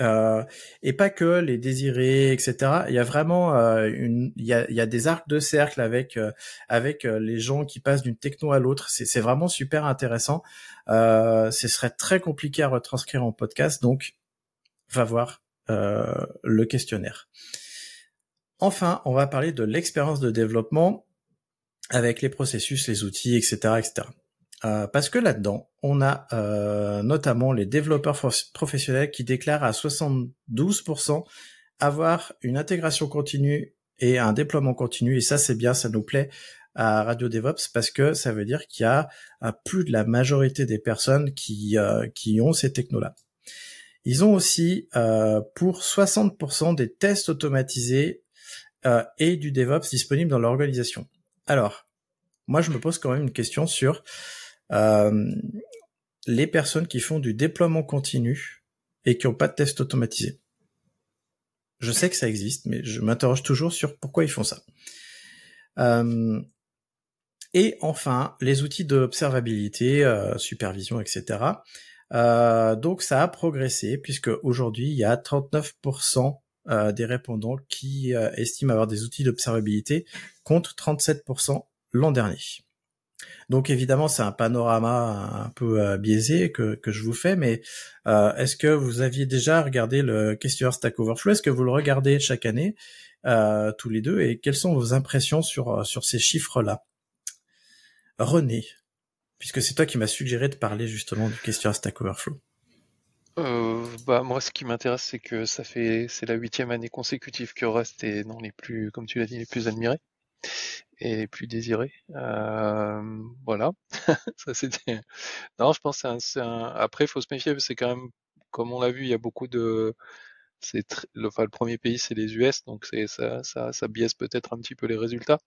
Euh, et pas que les désirés, etc. Il y a vraiment euh, une, il y a, il y a des arcs de cercle avec avec les gens qui passent d'une techno à l'autre. C'est vraiment super intéressant. ce serait très compliqué à retranscrire en podcast, donc va voir le questionnaire. Enfin, on va parler de l'expérience de développement avec les processus, les outils, etc., etc. Euh, parce que là-dedans, on a euh, notamment les développeurs professionnels qui déclarent à 72% avoir une intégration continue et un déploiement continu. Et ça, c'est bien, ça nous plaît à Radio DevOps parce que ça veut dire qu'il y a euh, plus de la majorité des personnes qui, qui ont ces technos-là. Ils ont aussi pour 60% des tests automatisés et du DevOps disponibles dans l'organisation. Alors, moi, je me pose quand même une question sur euh, les personnes qui font du déploiement continu et qui n'ont pas de test automatisé. Je sais que ça existe, mais je m'interroge toujours sur pourquoi ils font ça. Euh, et enfin, les outils d'observabilité, euh, supervision, etc. Euh, donc ça a progressé puisque aujourd'hui il y a 39% des répondants qui euh, estiment avoir des outils d'observabilité contre 37% l'an dernier. Donc évidemment, c'est un panorama un peu euh, biaisé que, que je vous fais, mais euh, est-ce que vous aviez déjà regardé le questionnaire Stack Overflow? Est-ce que vous le regardez chaque année tous les deux? Et quelles sont vos impressions sur, sur ces chiffres-là? René, puisque c'est toi qui m'as suggéré de parler justement du questionnaire Stack Overflow. Euh, bah moi, ce qui m'intéresse, c'est que ça fait c'est la huitième année consécutive que Rust est dans les plus, comme tu l'as dit, les plus admirés et plus désiré. Euh, voilà, ça c'était. Non, je pense que c'est un, un, Après, faut se méfier, c'est quand même, comme on l'a vu, il y a beaucoup de. C'est le, enfin, le premier pays, c'est les US, donc c'est ça, ça, ça biaise peut-être un petit peu les résultats.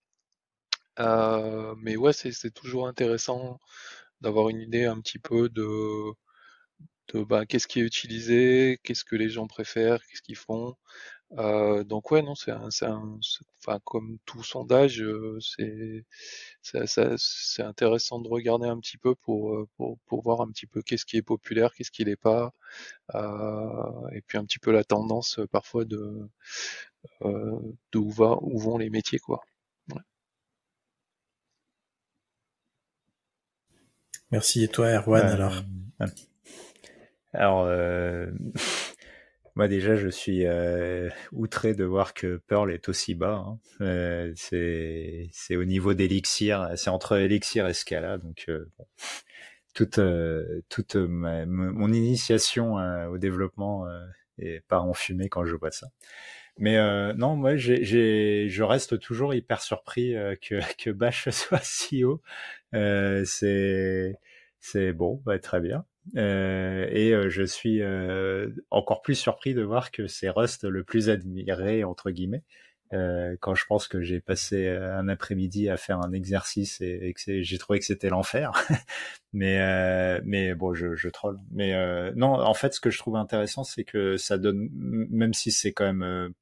Euh, mais ouais, c'est toujours intéressant d'avoir une idée un petit peu de, de bah, qu'est-ce qui est utilisé, qu'est-ce que les gens préfèrent, qu'est-ce qu'ils font. Euh, donc ouais, non, c'est un, un enfin comme tout sondage, euh, c'est c'est intéressant de regarder un petit peu pour, euh, pour, pour voir un petit peu qu'est-ce qui est populaire, qu'est-ce qui l'est pas, euh, et puis un petit peu la tendance euh, parfois de euh, d'où va où vont les métiers quoi. Ouais. Merci et toi Erwan alors? Alors Moi déjà, je suis euh, outré de voir que Pearl est aussi bas. Hein. Euh, c'est au niveau d'Elixir, c'est entre Elixir et Scala, donc euh, toute euh, toute ma, mon initiation euh, au développement est pas en fumée quand je vois ça. Mais non, moi, j'ai, je reste toujours hyper surpris que que Bash soit si haut. c'est c'est bon, bah, très bien. Euh, et euh, je suis euh, encore plus surpris de voir que c'est Rust le plus admiré entre guillemets. Euh, quand je pense que j'ai passé un après-midi à faire un exercice et, et que j'ai trouvé que c'était l'enfer. mais mais bon, je, je troll. Mais non, en fait, ce que je trouve intéressant, c'est que ça donne, même si c'est quand même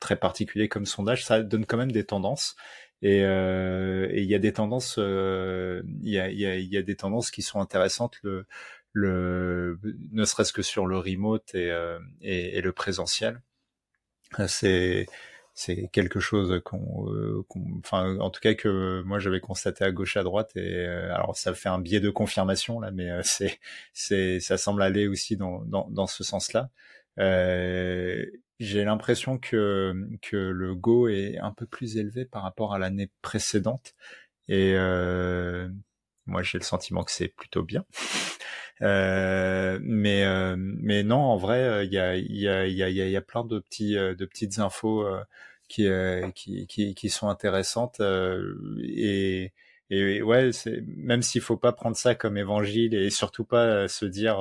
très particulier comme sondage, ça donne quand même des tendances. Et euh, il y a des tendances, euh, il y, a, des tendances qui sont intéressantes. Ne serait-ce que sur le remote et, euh, et, et le présentiel. C'est quelque chose qu'on, qu enfin, en tout cas que moi j'avais constaté à gauche à droite et alors ça fait un biais de confirmation là, mais c'est, ça semble aller aussi dans ce sens-là. Euh, j'ai l'impression que, que le Go est un peu plus élevé par rapport à l'année précédente. Et euh, moi, j'ai le sentiment que c'est plutôt bien. Euh, mais euh, mais non, en vrai, il y a il y a il y a il y a plein de petits euh, de petites infos euh, qui, euh, qui qui qui sont intéressantes et et ouais, c'est même s'il faut pas prendre ça comme évangile et surtout pas se dire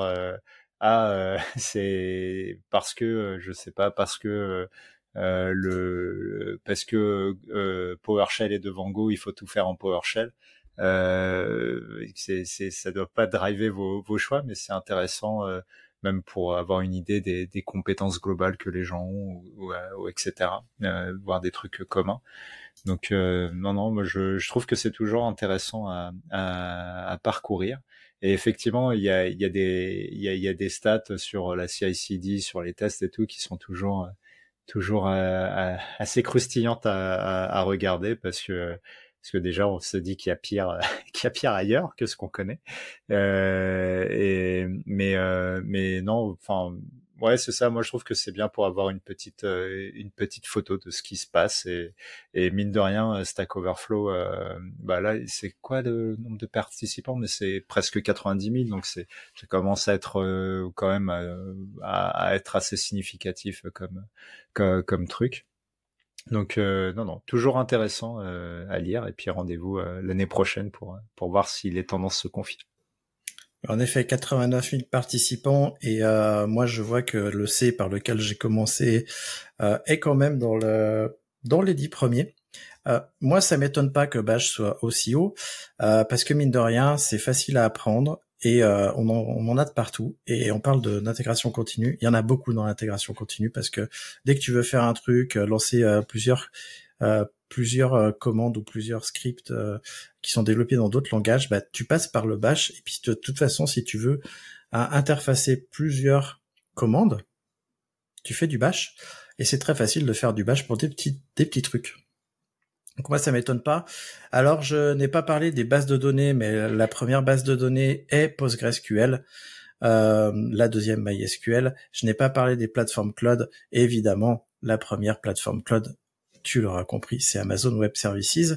ah euh, c'est parce que euh, je sais pas parce que euh, le parce que euh, PowerShell est devant Go, il faut tout faire en PowerShell. Euh, c'est, c'est, ça doit pas driver vos, vos choix, mais c'est intéressant euh, même pour avoir une idée des, des, compétences globales que les gens ont, ou, etc. Euh, voir des trucs communs. Donc non, non, moi je, je trouve que c'est toujours intéressant à, à, à parcourir. Et effectivement, il y a, y a des, y a, y a des stats sur la CI/CD, sur les tests et tout, qui sont toujours, toujours euh, assez croustillantes à, à, à, regarder parce que, parce que déjà, on se dit qu'il y a pire, qu'il y a pire ailleurs que ce qu'on connaît. Euh, et, mais, euh, mais non, enfin, ouais, c'est ça. Moi, je trouve que c'est bien pour avoir une petite, euh, une petite photo de ce qui se passe. Et, et mine de rien, euh, Stack Overflow, euh, bah là, c'est quoi le nombre de participants? Mais c'est presque 90 000, donc c'est, ça commence à être quand même à, à, être assez significatif comme, comme, comme truc. Donc non, non, toujours intéressant à lire. Et puis rendez-vous l'année prochaine pour pour voir si les tendances se confirment. En effet, 89 000 participants et euh, moi je vois que le C par lequel j'ai commencé euh, est quand même dans le dans les dix premiers. Euh, moi, ça m'étonne pas que Bash soit aussi haut euh, parce que mine de rien, c'est facile à apprendre et on en, on, en, a de partout. Et on parle d'intégration continue. Il y en a beaucoup dans l'intégration continue parce que dès que tu veux faire un truc, lancer plusieurs plusieurs commandes ou plusieurs scripts qui sont développés dans d'autres langages, bah, tu passes par le bash. Et puis de toute façon, si tu veux interfacer plusieurs commandes, tu fais du bash. Et c'est très facile de faire du bash pour des petits, des petits trucs. Donc moi ça m'étonne pas. Alors je n'ai pas parlé des bases de données, mais la première base de données est PostgreSQL. Euh, la deuxième MySQL. Je n'ai pas parlé des plateformes cloud. Évidemment, la première plateforme cloud, tu l'auras compris, c'est Amazon Web Services.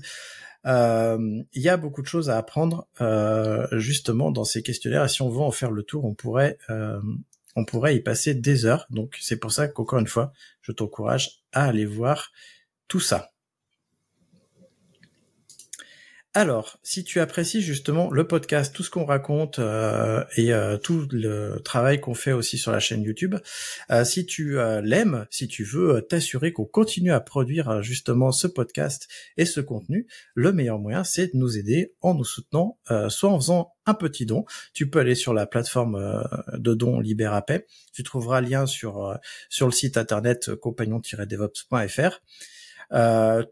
Euh, il y a beaucoup de choses à apprendre euh, justement dans ces questionnaires. Et si on veut en faire le tour, on pourrait on pourrait y passer des heures. Donc c'est pour ça qu'encore une fois, je t'encourage à aller voir tout ça. Alors, si tu apprécies justement le podcast, tout ce qu'on raconte euh, et euh, tout le travail qu'on fait aussi sur la chaîne YouTube, euh, si tu l'aimes, si tu veux t'assurer qu'on continue à produire justement ce podcast et ce contenu, le meilleur moyen c'est de nous aider en nous soutenant, soit en faisant un petit don. Tu peux aller sur la plateforme de dons Libérapay. Tu trouveras lien sur sur le site internet compagnon-devops.fr.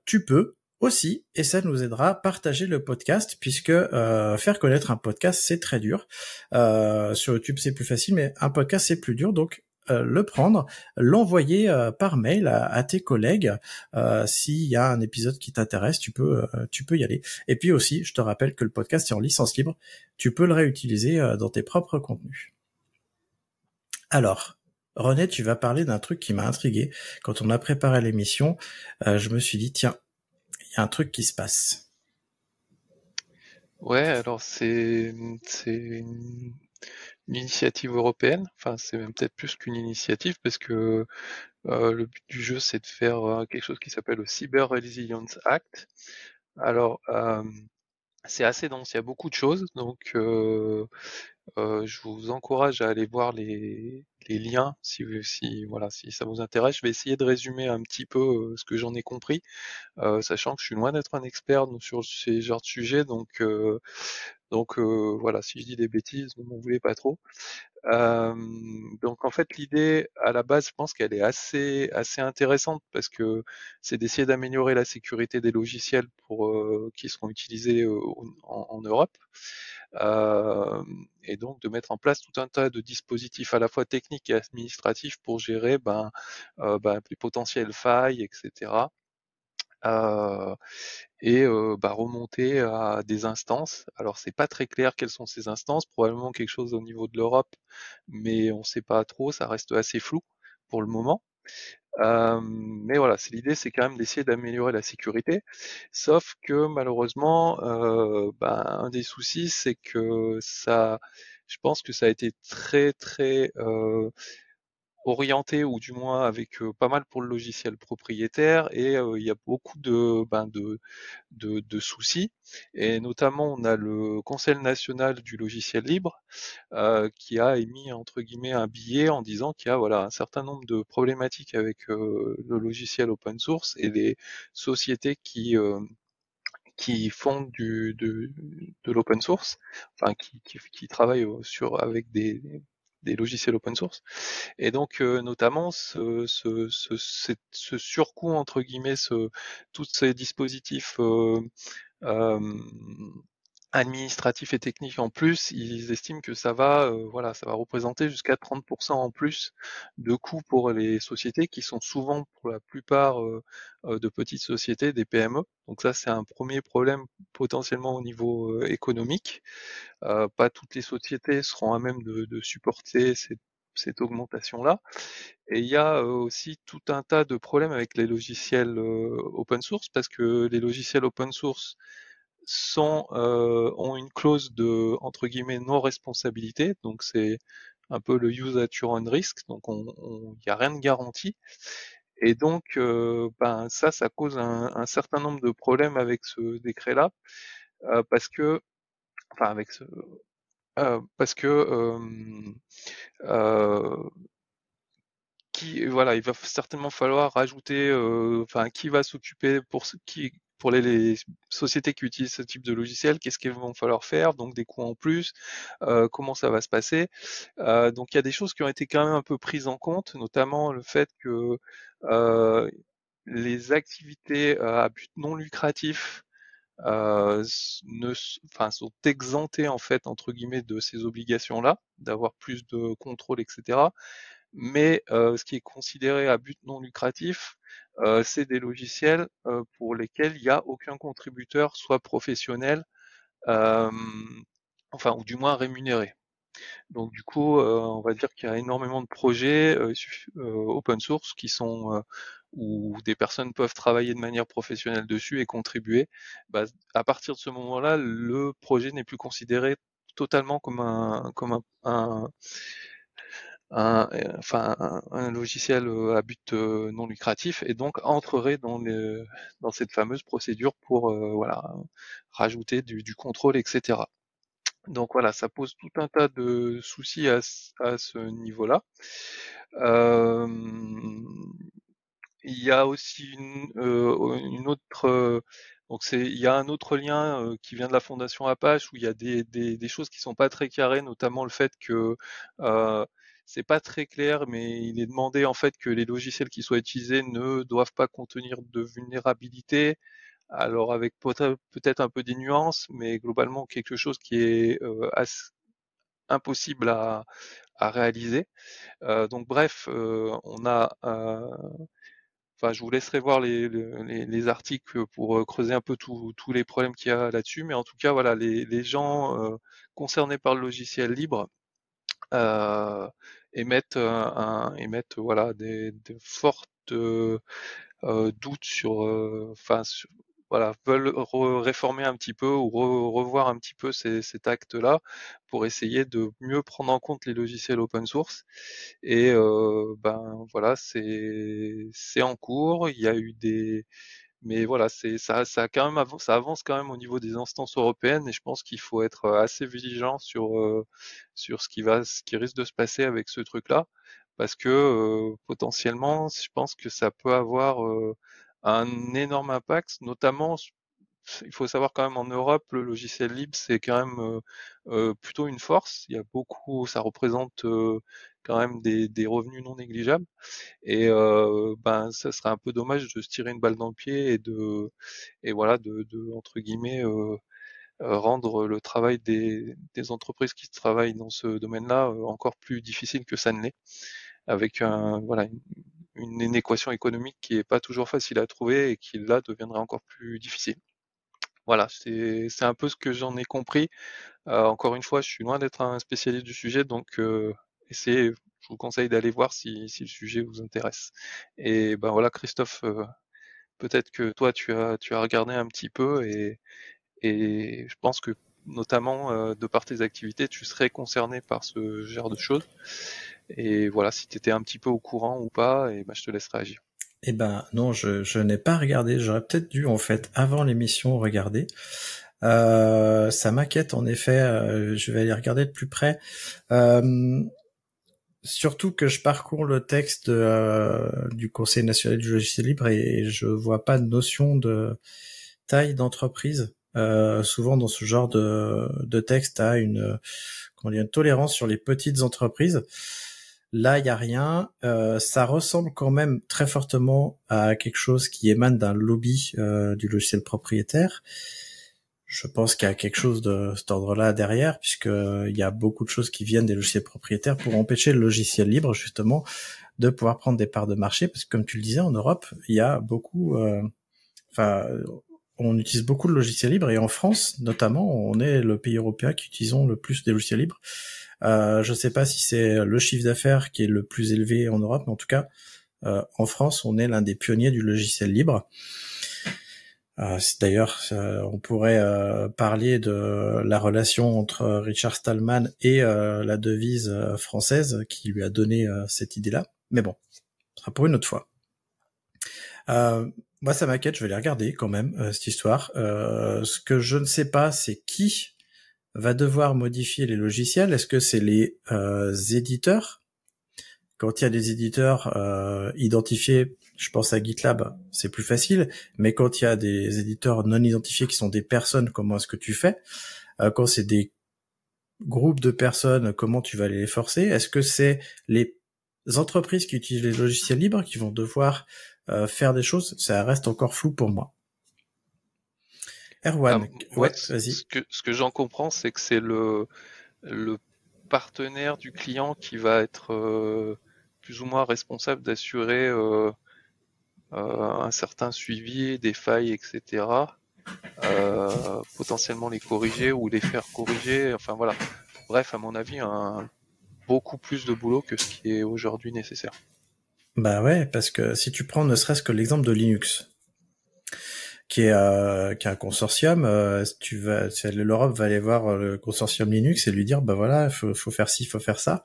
tu peux aussi, et ça nous aidera à partager le podcast, puisque euh, faire connaître un podcast, c'est très dur. Euh, sur YouTube, c'est plus facile, mais un podcast, c'est plus dur. Donc, euh, le prendre, l'envoyer par mail à, tes collègues. S'il y a un épisode qui t'intéresse, tu peux, tu peux y aller. Et puis aussi, je te rappelle que le podcast est en licence libre. Tu peux le réutiliser dans tes propres contenus. Alors, René, tu vas parler d'un truc qui m'a intrigué. Quand on a préparé l'émission, je me suis dit, tiens, un truc qui se passe. Ouais, alors c'est c'est une, initiative européenne. Enfin, c'est même peut-être plus qu'une initiative parce que euh, le but du jeu c'est de faire euh, quelque chose qui s'appelle le Cyber Resilience Act. Alors euh, c'est assez dense, il y a beaucoup de choses, donc euh, je vous encourage à aller voir les, les liens si, si, voilà, si ça vous intéresse. Je vais essayer de résumer un petit peu euh, ce que j'en ai compris, euh, sachant que je suis loin d'être un expert sur ces genres de sujets, donc, donc voilà, si je dis des bêtises, ne m'en voulez pas trop. donc en fait l'idée à la base, je pense qu'elle est assez assez intéressante parce que c'est d'essayer d'améliorer la sécurité des logiciels pour qui seront utilisés en, en, Europe. Euh, et donc de mettre en place tout un tas de dispositifs à la fois techniques et administratifs pour gérer ben, euh, ben, les potentielles failles, etc. Euh, et euh, bah, remonter à des instances. Alors c'est pas très clair quelles sont ces instances, probablement quelque chose au niveau de l'Europe, mais on sait pas trop, ça reste assez flou pour le moment. Euh, mais voilà, c'est l'idée, c'est quand même d'essayer d'améliorer la sécurité. Sauf que malheureusement, ben, un des soucis, c'est que ça, je pense que ça a été très très orienté ou du moins avec pas mal pour le logiciel propriétaire et il y a beaucoup de, ben de, de, de, soucis et notamment on a le Conseil national du logiciel libre euh, qui a émis entre guillemets un billet en disant qu'il y a voilà un certain nombre de problématiques avec le logiciel open source et les sociétés qui qui font du, de, de l'open source, enfin qui, qui, qui travaillent sur avec des, des logiciels open source. Et donc euh, notamment ce, ce, ce, ce, surcoût entre guillemets, ce, tous ces dispositifs euh, euh, administratifs et techniques en plus, ils estiment que ça va, voilà, ça va représenter jusqu'à 30% en plus de coûts pour les sociétés qui sont souvent, pour la plupart, de petites sociétés, des PME. Donc ça, c'est un premier problème potentiellement au niveau économique. Euh, pas toutes les sociétés seront à même de, de supporter cette, cette augmentation-là. Et il y a euh, aussi tout un tas de problèmes avec les logiciels euh, open source parce que les logiciels open source sont ont une clause de entre guillemets non responsabilité, donc c'est un peu le use at your own risk, donc il n'y a rien de garanti. Et donc, ben ça, ça cause un, un, certain nombre de problèmes avec ce décret-là, parce que enfin avec ce, euh, parce que euh, qui voilà, il va certainement falloir rajouter, enfin qui va s'occuper pour qui pour les, sociétés qui utilisent ce type de logiciel, qu'est-ce qu'il va falloir faire, donc des coûts en plus, comment ça va se passer. donc il y a des choses qui ont été quand même un peu prises en compte, notamment le fait que les activités à but non lucratif euh, ne, enfin, sont exemptés en fait entre guillemets de ces obligations-là, d'avoir plus de contrôle, etc. Mais euh, ce qui est considéré à but non lucratif, euh, c'est des logiciels pour lesquels il n'y a aucun contributeur, soit professionnel, enfin ou du moins rémunéré. Donc du coup, on va dire qu'il y a énormément de projets open source qui sont où des personnes peuvent travailler de manière professionnelle dessus et contribuer, bah, à partir de ce moment-là, le projet n'est plus considéré totalement comme un, comme un, enfin, un, logiciel euh, à but euh, non lucratif et donc entrerait dans, cette fameuse procédure pour euh, voilà, rajouter du, contrôle, etc. Donc voilà, ça pose tout un tas de soucis à, ce niveau-là. Euh, il y a aussi une, euh, une autre euh, donc c'est il y a un autre lien euh, qui vient de la fondation Apache où il y a des, des, choses qui sont pas très carrées, notamment le fait que euh, c'est pas très clair, mais il est demandé en fait que les logiciels qui soient utilisés ne doivent pas contenir de vulnérabilité. Alors avec peut-être un peu des nuances, mais globalement quelque chose qui est euh, impossible à, à réaliser. Euh, donc bref, on a Enfin, je vous laisserai voir les, les, les articles pour euh, creuser un peu tous les problèmes qu'il y a là-dessus. Mais en tout cas, voilà, les, les gens euh, concernés par le logiciel libre euh, émettent, un, émettent voilà, des, fortes euh, doutes sur, enfin, voilà, veulent réformer un petit peu ou revoir un petit peu ces, cet acte-là pour essayer de mieux prendre en compte les logiciels open source. Et euh, ben voilà, c'est en cours. Il y a eu des mais voilà, c'est ça, avance, quand même au niveau des instances européennes et je pense qu'il faut être assez vigilant sur euh, sur ce qui va, ce qui risque de se passer avec ce truc-là, parce que euh, potentiellement, je pense que ça peut avoir euh, un énorme impact, notamment il faut savoir quand même en Europe, le logiciel libre, c'est quand même euh, euh, plutôt une force. Il y a beaucoup, ça représente euh, quand même des, des, revenus non négligeables. Et ben, ça serait un peu dommage de se tirer une balle dans le pied et de, et voilà, de, de entre guillemets, rendre le travail des, des, entreprises qui travaillent dans ce domaine-là encore plus difficile que ça ne l'est, avec un, voilà, une, une, équation économique qui est pas toujours facile à trouver et qui là deviendrait encore plus difficile. Voilà, c'est un peu ce que j'en ai compris. Euh, encore une fois, je suis loin d'être un spécialiste du sujet, donc euh, essayez, je vous conseille d'aller voir si, si, le sujet vous intéresse. Et ben voilà, Christophe, peut-être que toi tu as tu as regardé un petit peu et, et je pense que notamment de par tes activités, tu serais concerné par ce genre de choses. Et voilà, si tu étais un petit peu au courant ou pas, et ben je te laisserai agir. Eh ben non, je, n'ai pas regardé. J'aurais peut-être dû en fait avant l'émission regarder. Euh, ça m'inquiète en effet. Euh, je vais aller regarder de plus près. Euh, surtout que je parcours le texte euh, du Conseil national du logiciel libre et je vois pas de notion de taille d'entreprise. Souvent dans ce genre de, texte, à une, comment dire, une tolérance sur les petites entreprises. Là, il y a rien. Euh, ça ressemble quand même très fortement à quelque chose qui émane d'un lobby euh, du logiciel propriétaire. Je pense qu'il y a quelque chose de cet ordre-là derrière, puisque il y a beaucoup de choses qui viennent des logiciels propriétaires pour empêcher le logiciel libre justement de pouvoir prendre des parts de marché, parce que comme tu le disais, en Europe, il y a beaucoup, euh, enfin, on utilise beaucoup de logiciels libres et en France, notamment, on est le pays européen qui utilisons le plus des logiciels libres. Euh, je ne sais pas si c'est le chiffre d'affaires qui est le plus élevé en Europe, mais en tout cas, euh, en France, on est l'un des pionniers du logiciel libre. Euh, D'ailleurs, on pourrait parler de la relation entre Richard Stallman et la devise française qui lui a donné cette idée-là. Mais bon, ce sera pour une autre fois. moi, ça m'inquiète, je vais les regarder quand même, cette histoire. ce que je ne sais pas, c'est qui va devoir modifier les logiciels. Est-ce que c'est les euh, éditeurs? Quand il y a des éditeurs euh, identifiés, Je pense à GitLab, c'est plus facile, mais quand il y a des éditeurs non identifiés qui sont des personnes, comment est-ce que tu fais? Euh, Quand c'est des groupes de personnes, comment tu vas les forcer? Est-ce que c'est les entreprises qui utilisent les logiciels libres qui vont devoir euh, faire des choses? Ça reste encore flou pour moi. Erwan, ah, ouais, vas-y. Ce que, ce que j'en comprends, c'est que c'est le, le partenaire du client qui va être euh, plus ou moins responsable d'assurer euh, euh, un certain suivi des failles, etc. potentiellement les corriger ou les faire corriger. Enfin voilà. Bref, à mon avis, un, beaucoup plus de boulot que ce qui est aujourd'hui nécessaire. Bah ouais, parce que si tu prends ne serait-ce que l'exemple de Linux, qui est, euh, qui est un consortium. Euh, tu vas, l'Europe va aller voir euh, le consortium Linux et lui dire, bah voilà, faut, faut faire ci, faut faire ça.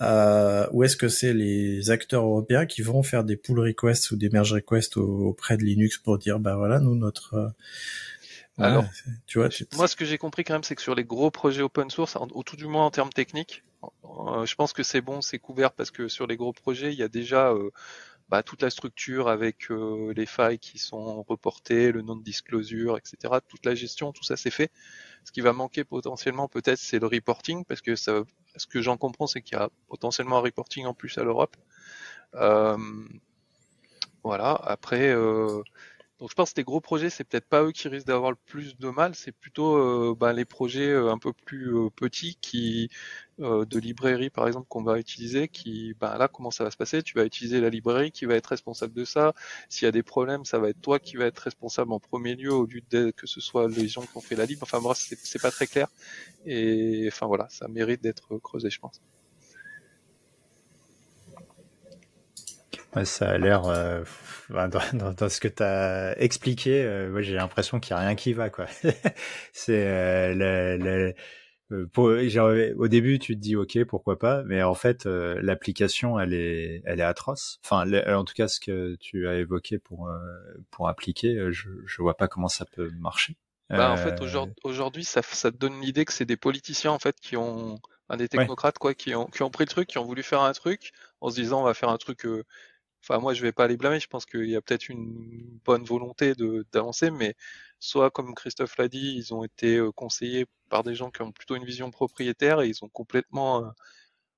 Euh, ou est-ce que c'est les acteurs européens qui vont faire des pull requests ou des merge requests auprès de Linux pour dire, bah voilà, nous notre alors, tu vois, moi, ce que j'ai compris quand même, c'est que sur les gros projets open source, au tout du moins en termes techniques, je pense que c'est bon, c'est couvert parce que sur les gros projets, il y a déjà euh, bah, toute la structure avec euh, les failles qui sont reportées, le nom de disclosure, etc. Toute la gestion, tout ça c'est fait. Ce qui va manquer potentiellement peut-être c'est le reporting parce que ce que j'en comprends c'est qu'il y a potentiellement un reporting en plus à l'Europe. Euh, voilà. Après, euh, donc je pense que les gros projets, c'est peut-être pas eux qui risquent d'avoir le plus de mal, c'est plutôt euh, bah, les projets euh, un peu plus euh, petits qui de librairie par exemple qu'on va utiliser, qui bah, là comment ça va se passer? Tu vas utiliser la librairie qui va être responsable de ça. S'il y a des problèmes, ça va être toi qui va être responsable en premier lieu au lieu de que ce soit les gens qui ont fait la libre. Enfin bref, c'est pas très clair. Et enfin voilà, ça mérite d'être creusé, je pense. Ouais, ça a l'air dans, dans, ce que tu as expliqué, euh, moi j'ai l'impression qu'il n'y a rien qui va. quoi. c'est euh, le, le euh, pour, genre, au début, tu te dis ok, pourquoi pas, mais en fait, euh, l'application, elle est, elle est atroce. Enfin, en tout cas, ce que tu as évoqué pour pour appliquer, je, je vois pas comment ça peut marcher. Bah, en fait, aujourd'hui, ça, ça te donne l'idée que c'est des politiciens en fait qui ont, des technocrates quoi, qui ont qui ont pris le truc, qui ont voulu faire un truc en se disant on va faire un truc Enfin, moi, je vais pas les blâmer. Je pense qu'il y a peut-être une bonne volonté de d'avancer, mais soit, comme Christophe l'a dit, ils ont été euh, conseillés par des gens qui ont plutôt une vision propriétaire et ils ont complètement, euh,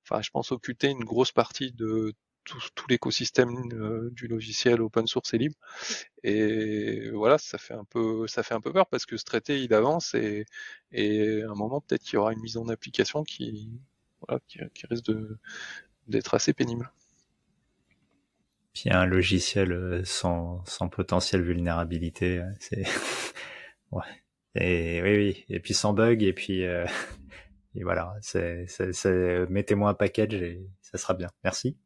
enfin, je pense, occulté une grosse partie de tout, l'écosystème euh, du logiciel open source et libre. Et voilà, ça fait un peu, ça fait un peu peur parce que ce traité, il avance et, et à un moment, peut-être qu'il y aura une mise en application qui, voilà, qui, risque d'être assez pénible. Puis un logiciel euh, sans, sans potentiel vulnérabilité, euh, c'est ouais. Et oui, oui. Et puis sans bug, et puis euh... et voilà. C'est, mettez-moi un package et ça sera bien. Merci.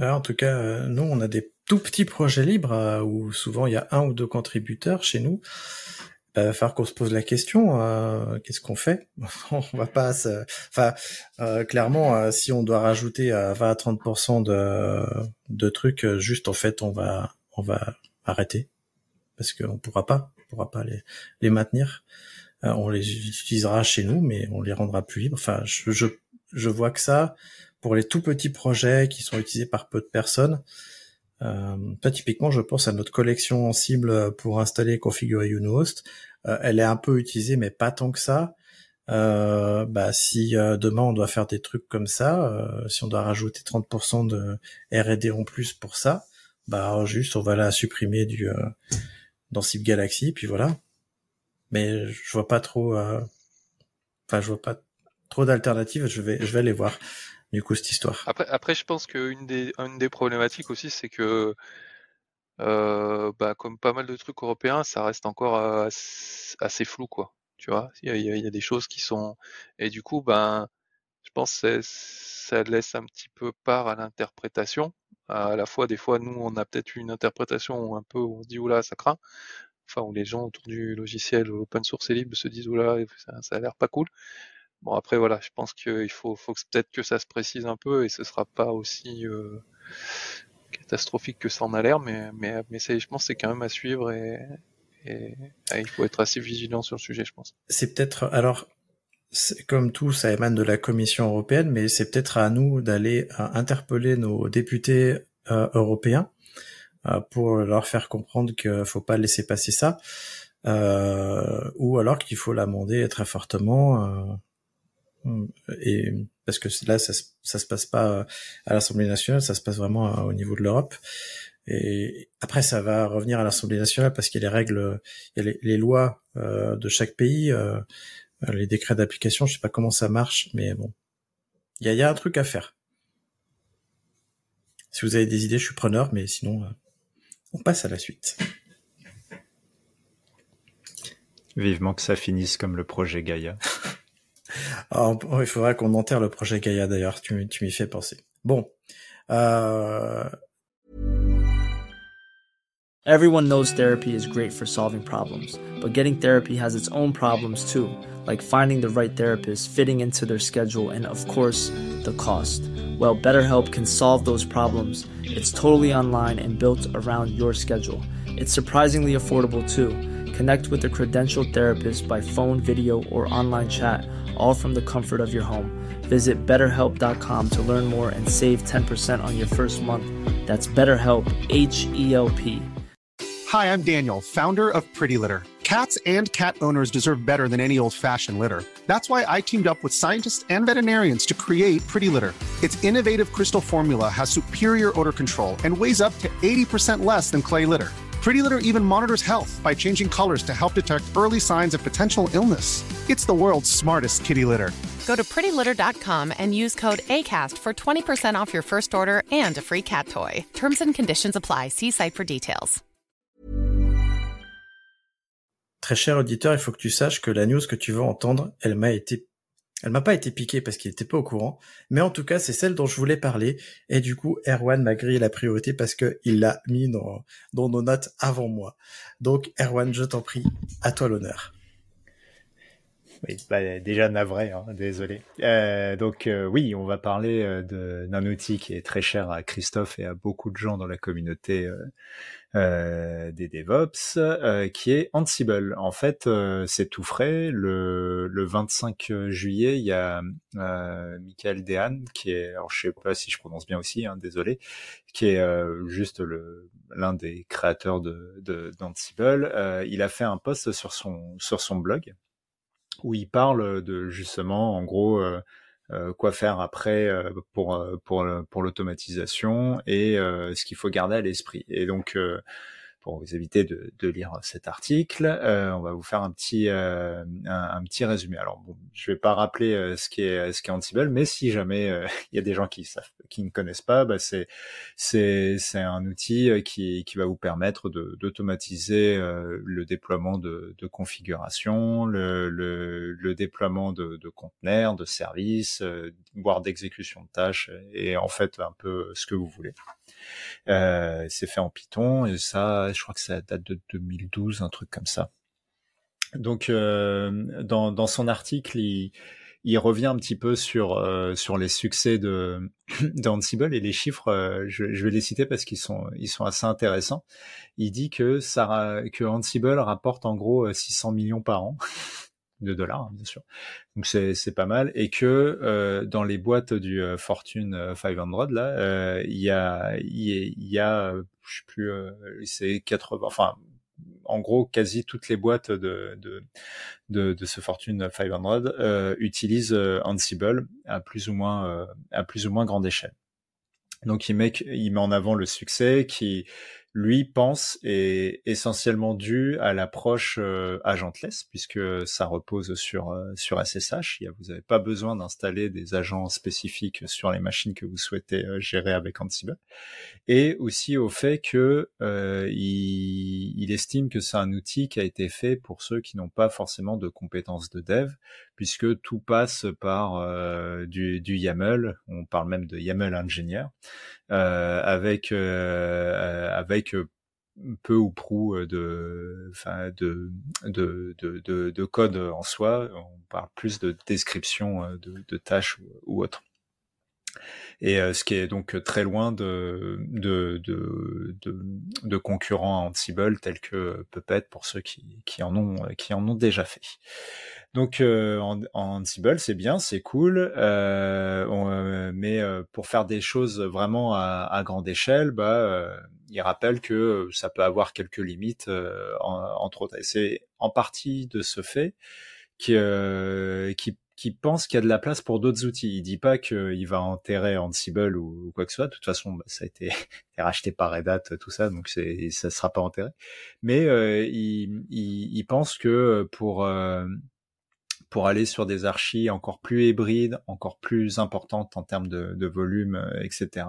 en tout cas, euh, nous, on a des tout petits projets libres où souvent il y a un ou deux contributeurs chez nous va falloir qu'on se pose la question euh, qu'est-ce qu'on fait? On va pas se... enfin euh, clairement euh, si on doit rajouter à 20 à 30 de de trucs juste en fait on va on va arrêter. Parce qu'on pourra pas on pourra pas les les maintenir. On les utilisera chez nous mais on les rendra plus libres. Enfin je je, je vois que ça pour les tout petits projets qui sont utilisés par peu de personnes euh, typiquement, je pense à notre collection en cible pour installer et configurer Unohost. Euh, elle est un peu utilisée, mais pas tant que ça. Euh, bah, si euh, demain on doit faire des trucs comme ça, euh, si on doit rajouter 30% de R&D en plus pour ça, bah juste on va la supprimer du dans Cible Galaxy, puis voilà. Mais je vois pas trop, enfin je vois pas trop d'alternatives. Je vais je vais aller voir du coup cette histoire. Après, après je pense qu'une des, problématiques aussi, c'est que euh, bah, comme pas mal de trucs européens, ça reste encore assez, flou, quoi. Tu vois, il y a, des choses qui sont et du coup, ben, je pense que ça laisse un petit peu part à l'interprétation. À la fois, des fois, nous, on a peut-être une interprétation un peu, on se dit oula, ça craint. Enfin, où les gens autour du logiciel open source et libre se disent oula, ça, ça a l'air pas cool. Bon après voilà, je pense qu'il faut, faut peut-être que ça se précise un peu et ce sera pas aussi euh, catastrophique que ça en a l'air, mais mais mais je pense c'est quand même à suivre et, et, il faut être assez vigilant sur le sujet, je pense. C'est peut-être alors comme tout, ça émane de la Commission européenne, mais c'est peut-être à nous d'aller interpeller nos députés européens pour leur faire comprendre qu'il faut pas laisser passer ça, ou alors qu'il faut l'amender très fortement. Et parce que là, ça, ça se passe pas à l'Assemblée nationale, ça se passe vraiment au niveau de l'Europe. Et après, ça va revenir à l'Assemblée nationale parce qu'il y a les règles, il y a les, lois euh, de chaque pays, euh, les décrets d'application. Je sais pas comment ça marche, mais bon, il y a, y a, un truc à faire. Si vous avez des idées, je suis preneur, mais sinon, euh, on passe à la suite. Vivement que ça finisse comme le projet Gaïa. Ah, Alors, il faudra qu'on enterre le projet Gaïa d'ailleurs. Tu, tu m'y fais penser. Bon. Euh, Everyone knows therapy is great for solving problems, but getting therapy has its own problems too, like finding the right therapist, fitting into their schedule, and of course, the cost. Well, BetterHelp can solve those problems. It's totally online and built around your schedule. It's surprisingly affordable too. Connect with a credentialed therapist by phone, video, or online chat, all from the comfort of your home. Visit betterhelp.com to learn more and save 10% on your first month. That's BetterHelp, H E L P. Hi, I'm Daniel, founder of Pretty Litter. Cats and cat owners deserve better than any old fashioned litter. That's why I teamed up with scientists and veterinarians to create Pretty Litter. Its innovative crystal formula has superior odor control and weighs up to 80% less than clay litter. Pretty Litter even monitors health by changing colors to help detect early signs of potential illness. It's the world's smartest kitty litter. Go to prettylitter.com and use code ACAST for 20% off your first order and a free cat toy. Terms and conditions apply. See site for details. Très cher auditeur, il faut que tu saches que la news que tu veux entendre, elle m'a été, elle m'a pas été piquée parce qu'il était pas au courant, mais en tout cas, c'est celle dont je voulais parler, et du coup, Erwan m'a grillé la priorité parce que il l'a mis dans, dans nos notes avant moi. Donc, Erwan, je t'en prie, à toi l'honneur. Oui, bah, déjà navré, hein, désolé. Euh, donc euh, oui, on va parler euh, d'un outil qui est très cher à Christophe et à beaucoup de gens dans la communauté euh, euh, des DevOps, euh, qui est Ansible. En fait, euh, c'est tout frais. Le, le 25 juillet, il y a Michael Dehan, qui est, alors je sais pas si je prononce bien aussi, hein, désolé, qui est juste le l'un des créateurs de d'Ansible. il a fait un post sur son sur son blog où il parle de justement, en gros. Euh, quoi faire après euh, pour euh, pour pour l'automatisation et ce qu'il faut garder à l'esprit. Et donc pour vous éviter de, de lire cet article, on va vous faire un petit un, un, petit résumé. Alors bon, je vais pas rappeler ce qui est ce qui est Ansible, mais si jamais il y a des gens qui savent qui ne connaissent pas, bah c'est c'est c'est un outil qui qui va vous permettre d'automatiser le déploiement de, de configuration, le, le, le déploiement de, de conteneurs, de services euh, voire d'exécution de tâches, et en fait un peu ce que vous voulez. Euh, c'est fait en Python et ça, je crois que ça date de 2012, un truc comme ça. Donc euh, dans, son article, il, revient un petit peu sur sur les succès de d'Ansible et les chiffres. je, je, vais les citer parce qu'ils sont ils sont assez intéressants. Il dit que ça que Ansible rapporte en gros 600 millions par an de dollars, hein, bien sûr. Donc c'est pas mal et que euh, dans les boîtes du euh, Fortune 500 euh, là, il y a il y, a je sais plus c'est 80 enfin en gros quasi toutes les boîtes de de de, de ce Fortune 500 utilisent Ansible à plus ou moins à plus ou moins grande échelle. Donc il met il met en avant le succès qui lui pense est essentiellement dû à l'approche euh, agentless puisque ça repose sur euh, sur SSH. Vous n'avez pas besoin d'installer des agents spécifiques sur les machines que vous souhaitez euh, gérer avec Ansible, et aussi au fait que il, il, estime que c'est un outil qui a été fait pour ceux qui n'ont pas forcément de compétences de dev, puisque tout passe par du, du YAML. On parle même de YAML ingénieur. Euh, avec euh, avec euh, peu ou prou de, de, de, de, de, code en soi. On parle plus de description de, de tâches ou, autre. Et ce qui est donc très loin de, de, de, de, de concurrents à Ansible tels que Puppet pour ceux qui, qui, en, ont, qui en ont déjà fait. Donc en, Ansible, c'est bien, c'est cool, euh, mais pour faire des choses vraiment à, à grande échelle, bah, il rappelle que ça peut avoir quelques limites, entre autres. Et c'est en partie de ce fait qui, qui qui pense qu'il y a de la place pour d'autres outils. Il dit pas qu'il va enterrer Ansible ou, quoi que ce soit. De toute façon, bah, ça a été, racheté par Red Hat, tout ça, donc c'est, ça sera pas enterré. Mais euh, il, il, pense que pour euh, pour aller sur des archis encore plus hybrides, encore plus importantes en termes de, de volume, euh, etc.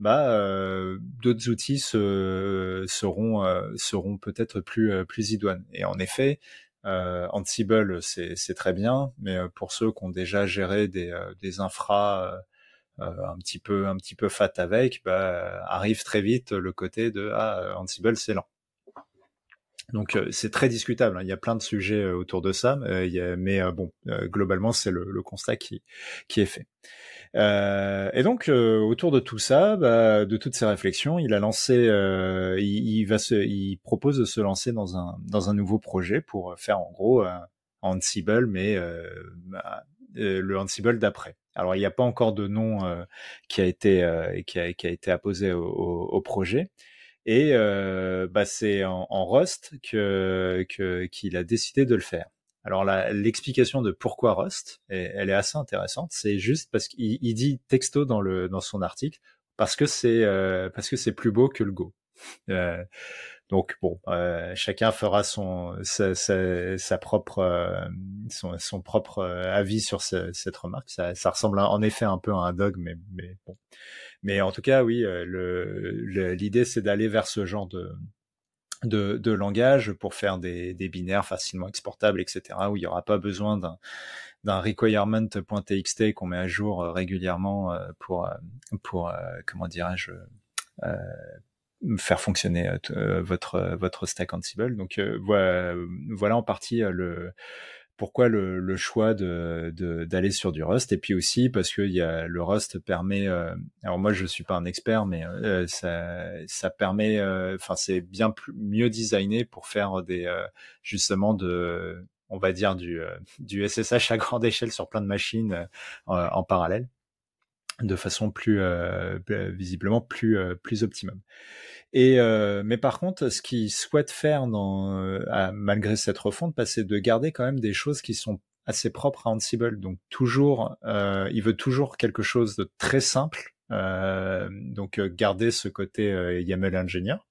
Bah, euh, d'autres outils se, seront seront peut-être plus plus idoines. Et en effet, euh, Ansible, c'est très bien, mais euh, pour ceux qui ont déjà géré des, euh, des infras un petit peu un petit peu fat avec, bah, arrive très vite le côté de ah Ansible c'est lent. Donc c'est très discutable. Hein. Il y a plein de sujets autour de ça, mais bon, globalement c'est le, constat qui est fait. Euh, et donc euh, autour de tout ça, bah, de toutes ces réflexions, il a lancé, euh, il, va se, il propose de se lancer dans un nouveau projet pour faire en gros un Ansible, mais bah, le Ansible d'après. Alors il n'y a pas encore de nom qui a été qui a, été apposé au, projet. Et bah, c'est en, en, Rust que qu'il a décidé de le faire. Alors l'explication de pourquoi Rust, elle est assez intéressante. C'est juste parce qu'il dit texto dans le dans son article parce que c'est euh, parce que c'est plus beau que le Go. Euh, donc bon, euh, chacun fera son sa, sa, propre euh, son, son, propre avis sur cette remarque. Ça, ça, ressemble en effet un peu à un dog, mais mais bon. Mais en tout cas, oui, l'idée c'est d'aller vers ce genre de de, de, langage pour faire des, des, binaires facilement exportables, etc., où il n'y aura pas besoin d'un d'un requirement.txt qu'on met à jour euh, régulièrement euh, pour euh, pour comment dirais-je faire fonctionner votre votre stack Ansible. Donc voilà, voilà en partie le pourquoi le, le choix de d'aller sur du Rust et puis aussi parce que y a le Rust permet euh, alors moi je suis pas un expert mais euh, ça ça permet euh, enfin c'est bien plus mieux designé pour faire des justement de on va dire du du SSH à grande échelle sur plein de machines en parallèle de façon plus visiblement plus plus optimum. Et euh, mais par contre, ce qu'il souhaite faire, euh, malgré cette refonte, bah, c'est de garder quand même des choses qui sont assez propres à Ansible. Donc toujours, euh, il veut toujours quelque chose de très simple. donc garder ce côté YAML ingénieur.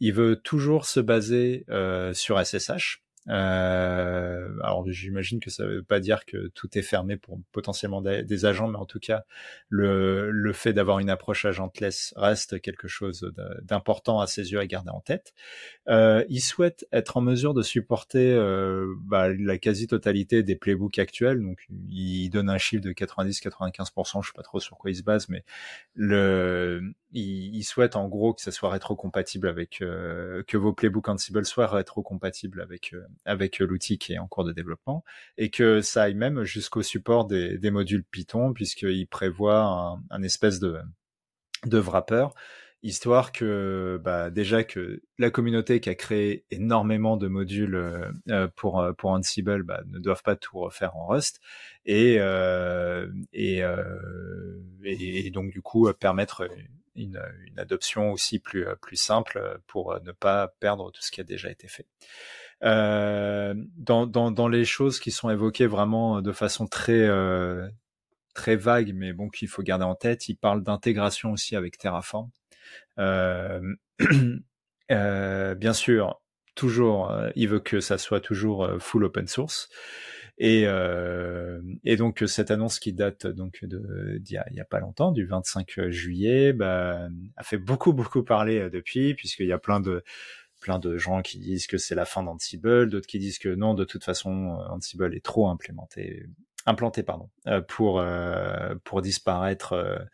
Il veut toujours se baser sur SSH. Euh, alors j'imagine que ça veut pas dire que tout est fermé pour potentiellement des, agents, mais en tout cas le, le fait d'avoir une approche agentless reste quelque chose d'important à ses yeux à garder en tête. Euh, il souhaite être en mesure de supporter euh, bah, la quasi-totalité des playbooks actuels, donc il donne un chiffre de 90-95%, je sais pas trop sur quoi il se base, mais le il, souhaite en gros que ça soit rétrocompatible avec euh, que vos playbooks Ansible soient rétrocompatibles avec euh, avec l'outil qui est en cours de développement et que ça aille même jusqu'au support des, des modules Python puisqu'il prévoit un, un, espèce de de wrapper histoire que bah, déjà que la communauté qui a créé énormément de modules euh, euh pour pour Ansible bah, ne doivent pas tout refaire en Rust et euh, et, et, donc du coup permettre une, une, adoption aussi plus, plus simple pour ne pas perdre tout ce qui a déjà été fait. Euh, dans, les choses qui sont évoquées vraiment de façon très, euh, très vague, mais bon, qu'il faut garder en tête, il parle d'intégration aussi avec Terraform. Euh, euh bien sûr, toujours, euh, il veut que ça soit toujours full open source. Et, euh, donc cette annonce qui date donc d'il y, a, pas longtemps, du 25 juillet, bah, a fait beaucoup beaucoup parler euh, depuis, puisqu'il y a plein de plein de gens qui disent que c'est la fin d'Ansible, d'autres qui disent que non, de toute façon, euh, Ansible est trop implémenté, implanté pardon, euh, pour pour disparaître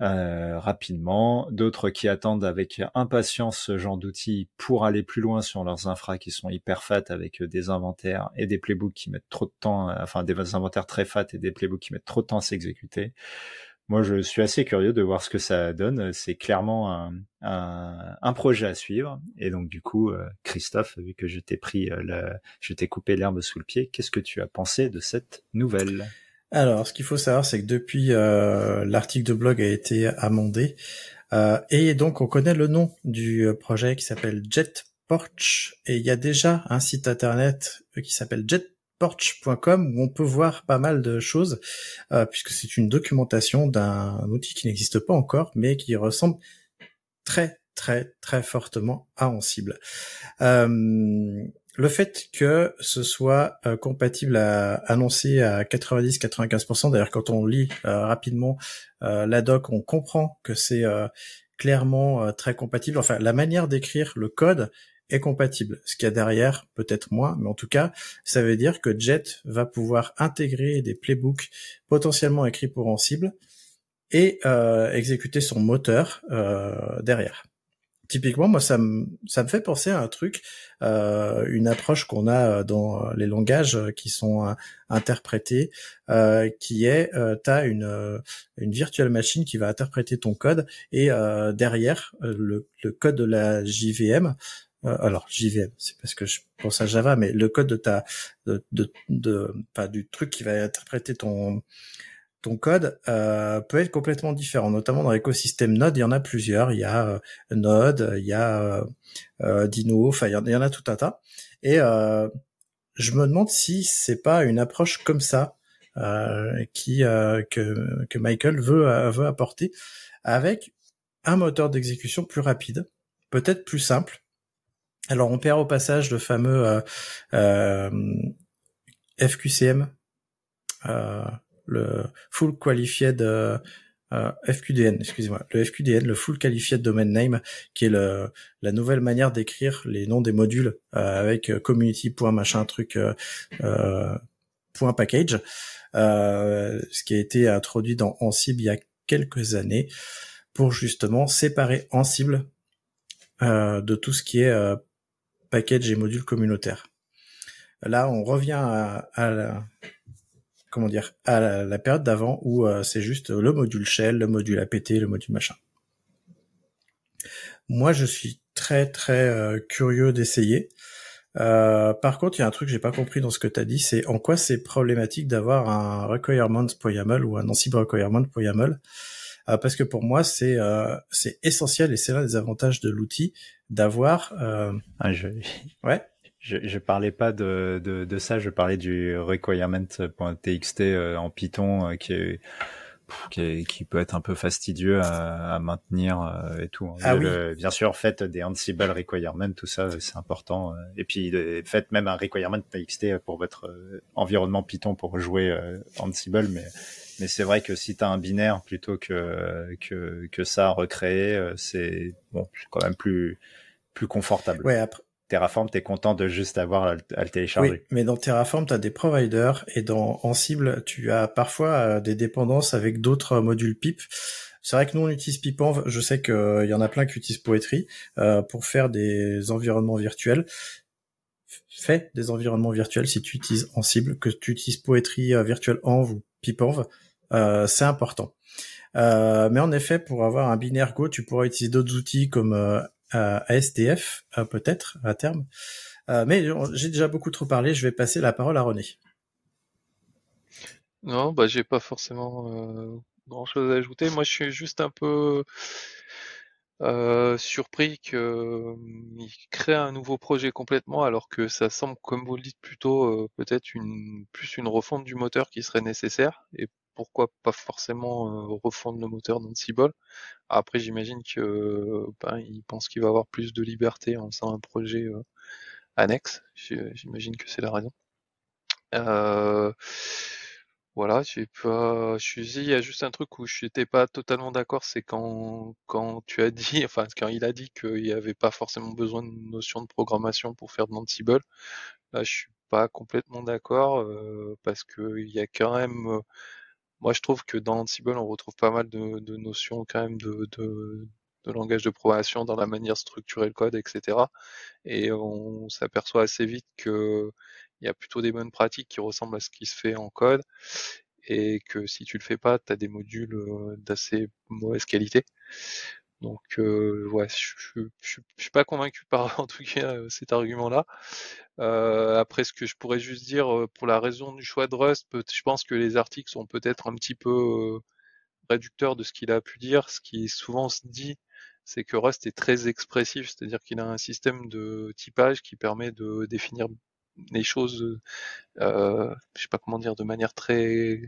euh, rapidement, d'autres qui attendent avec impatience ce genre d'outils pour aller plus loin sur leurs infras qui sont hyper fat avec des inventaires et des playbooks qui mettent trop de temps, enfin des inventaires très fat et des playbooks qui mettent trop de temps à s'exécuter. Moi, je suis assez curieux de voir ce que ça donne. C'est clairement un, un, un, projet à suivre. Et donc, du coup, euh, Christophe, vu que je t'ai pris, euh, le, je t'ai coupé l'herbe sous le pied, qu'est-ce que tu as pensé de cette nouvelle? Alors, ce qu'il faut savoir, c'est que depuis euh, l'article de blog a été amendé, euh, et donc on connaît le nom du projet qui s'appelle JetPorch, et il y a déjà un site internet qui s'appelle Jet porch.com où on peut voir pas mal de choses euh, puisque c'est une documentation d'un outil qui n'existe pas encore mais qui ressemble très très très fortement à Ansible. Euh, le fait que ce soit euh, compatible à annoncer à 90-95%, d'ailleurs quand on lit euh, rapidement la doc, on comprend que c'est clairement très compatible. Enfin, la manière d'écrire le code est compatible. Ce qu'il y a derrière, peut-être moins, mais en tout cas, ça veut dire que Jet va pouvoir intégrer des playbooks potentiellement écrits pour Ansible et euh, exécuter son moteur euh, derrière. Typiquement, moi, ça me ça me fait penser à un truc, euh, une approche qu'on a dans les langages qui sont interprétés, qui est, tu as une une machine qui va interpréter ton code et derrière le, le code de la JVM euh, alors JVM, c'est parce que je pense à Java, mais le code de ta, de, de, pas du truc qui va interpréter ton ton code euh, peut être complètement différent, notamment dans l'écosystème Node. Il y en a plusieurs. Il y a euh, Node, il y a Dino, enfin il y, en, a tout un tas. Et je me demande si c'est pas une approche comme ça qui que que Michael veut veut apporter avec un moteur d'exécution plus rapide, peut-être plus simple, alors on perd au passage le fameux euh, euh, FQCM, euh, le Full Qualified FQDN, excusez-moi, le FQDN, le Full Qualified Domain Name, qui est la nouvelle manière d'écrire les noms des modules avec community machin truc point package, ce qui a été introduit dans Ansible il y a quelques années pour justement séparer Ansible de tout ce qui est package et modules communautaires. Là, on revient à, la, comment dire, à la, période d'avant où euh, c'est juste le module shell, le module apt, le module machin. Moi, je suis très très euh, curieux d'essayer. Euh, par contre, il y a un truc que j'ai pas compris dans ce que tu as dit, c'est en quoi c'est problématique d'avoir un requirement ou un Ansible requirement pour. Euh, parce que pour moi c'est euh, c'est essentiel et c'est l'un des avantages de l'outil d'avoir. Euh, ah, je... Ouais. Je, je parlais pas de, de, de ça, je parlais du requirement.txt en Python qui est qui, qui, peut être un peu fastidieux à, à maintenir et tout. Hein. Ah, oui. bien sûr, faites des Ansible requirements, tout ça, c'est important. Et puis, faites même un requirement TXT pour votre environnement Python pour jouer Ansible, mais mais c'est vrai que si tu as un binaire plutôt que, que, que ça recréé, euh, c'est bon, quand même plus, plus confortable. Ouais, après. Terraform, tu es content de juste avoir à, le télécharger. Oui, mais dans Terraform, tu as des providers et dans Ansible, tu as parfois euh, des dépendances avec d'autres modules PIP. C'est vrai que nous, on utilise Pipenv. Je sais qu'il euh, y en a plein qui utilisent Poetry euh, pour faire des environnements virtuels. Fais des environnements virtuels si tu utilises Ansible, que tu utilises Poetry Virtual Env ou Pipenv c'est important. Euh, mais en effet, pour avoir un binaire Go, tu pourras utiliser d'autres outils comme euh, ASDF, peut-être à terme. mais j'ai déjà beaucoup trop parlé. Je vais passer la parole à René. Non, bah j'ai pas forcément grand chose à ajouter. Moi, je suis juste un peu surpris qu'il crée un nouveau projet complètement, alors que ça semble, comme vous le dites, plutôt peut-être une plus une refonte du moteur qui serait nécessaire pourquoi pas forcément refondre le moteur d'Ansible? Après, j'imagine que ben, il pense qu'il va avoir plus de liberté en faisant un projet annexe. J'imagine que c'est la raison. voilà, j'ai pas, je suis il y a juste un truc où je n'étais pas totalement d'accord, c'est quand, quand tu as dit, enfin, quand il a dit qu'il n'y avait pas forcément besoin de notion de programmation pour faire de l'Ansible. Là, je suis pas complètement d'accord, parce qu'il y a quand même, moi, je trouve que dans Ansible, on retrouve pas mal de, de notions quand même de, de, de, langage de programmation dans la manière de structurer le code, etc. Et on s'aperçoit assez vite que il y a plutôt des bonnes pratiques qui ressemblent à ce qui se fait en code. et que si tu le fais pas, tu as des modules d'assez mauvaise qualité. Donc euh, ouais, je, je, suis pas convaincu par en tout cas cet argument-là. Euh, après, ce que je pourrais juste dire pour la raison du choix de Rust, je pense que les articles sont peut-être un petit peu réducteurs de ce qu'il a pu dire. Ce qui souvent se dit, c'est que Rust est très expressif, c'est-à-dire qu'il a un système de typage qui permet de définir les choses, euh, je sais pas comment dire, de manière très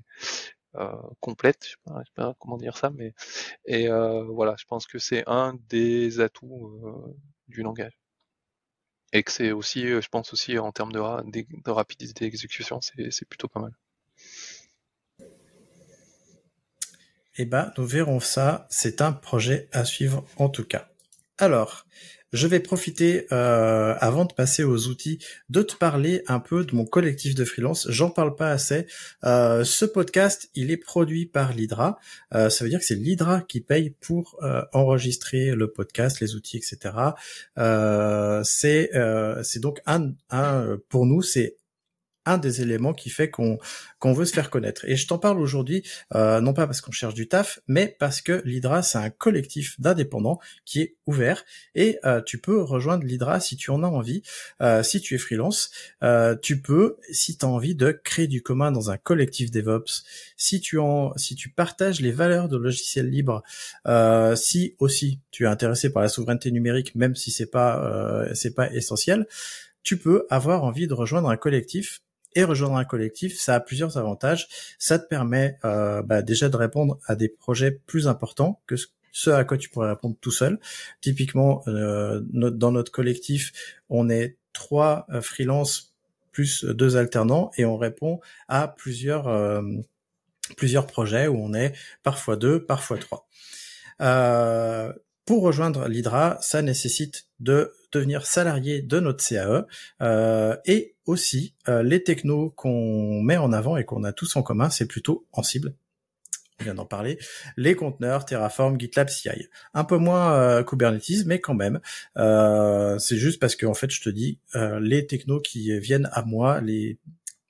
complète, je sais, pas, sais pas comment dire ça, mais et euh, voilà, je pense que c'est un des atouts euh, du langage. Et que c'est aussi, je pense aussi en termes de, de rapidité d'exécution, c'est plutôt pas mal. Eh ben, nous verrons ça. C'est un projet à suivre en tout cas. Alors, je vais profiter, euh, avant de passer aux outils, de te parler un peu de mon collectif de freelance. J'en parle pas assez. Euh, ce podcast, il est produit par l'Hydra. Euh, ça veut dire que c'est l'Hydra qui paye pour enregistrer le podcast, les outils, etc. c'est donc un, un pour nous, c'est un des éléments qui fait qu'on veut se faire connaître. Et je t'en parle aujourd'hui, euh, non pas parce qu'on cherche du taf, mais parce que l'Hydra, c'est un collectif d'indépendants qui est ouvert et euh, tu peux rejoindre l'Hydra si tu en as envie. Euh, si tu es freelance, tu peux, si tu as envie de créer du commun dans un collectif DevOps, si tu si tu partages les valeurs de logiciels libres, si aussi tu es intéressé par la souveraineté numérique, même si c'est pas c'est pas essentiel, tu peux avoir envie de rejoindre un collectif et rejoindre un collectif, ça a plusieurs avantages. Ça te permet euh, bah, déjà de répondre à des projets plus importants que ce à quoi tu pourrais répondre tout seul. Typiquement, euh, dans notre collectif, on est trois euh, freelances plus deux alternants et on répond à plusieurs plusieurs projets où on est parfois deux, parfois trois. Pour rejoindre l'Hydra, ça nécessite de devenir salarié de notre CAE euh, et aussi euh, les technos qu'on met en avant et qu'on a tous en commun, c'est plutôt en cible. On vient d'en parler. Les conteneurs, Terraform, GitLab CI. Un peu moins euh, Kubernetes, mais quand même. c'est juste parce que en fait, je te dis, les technos qui viennent à moi, les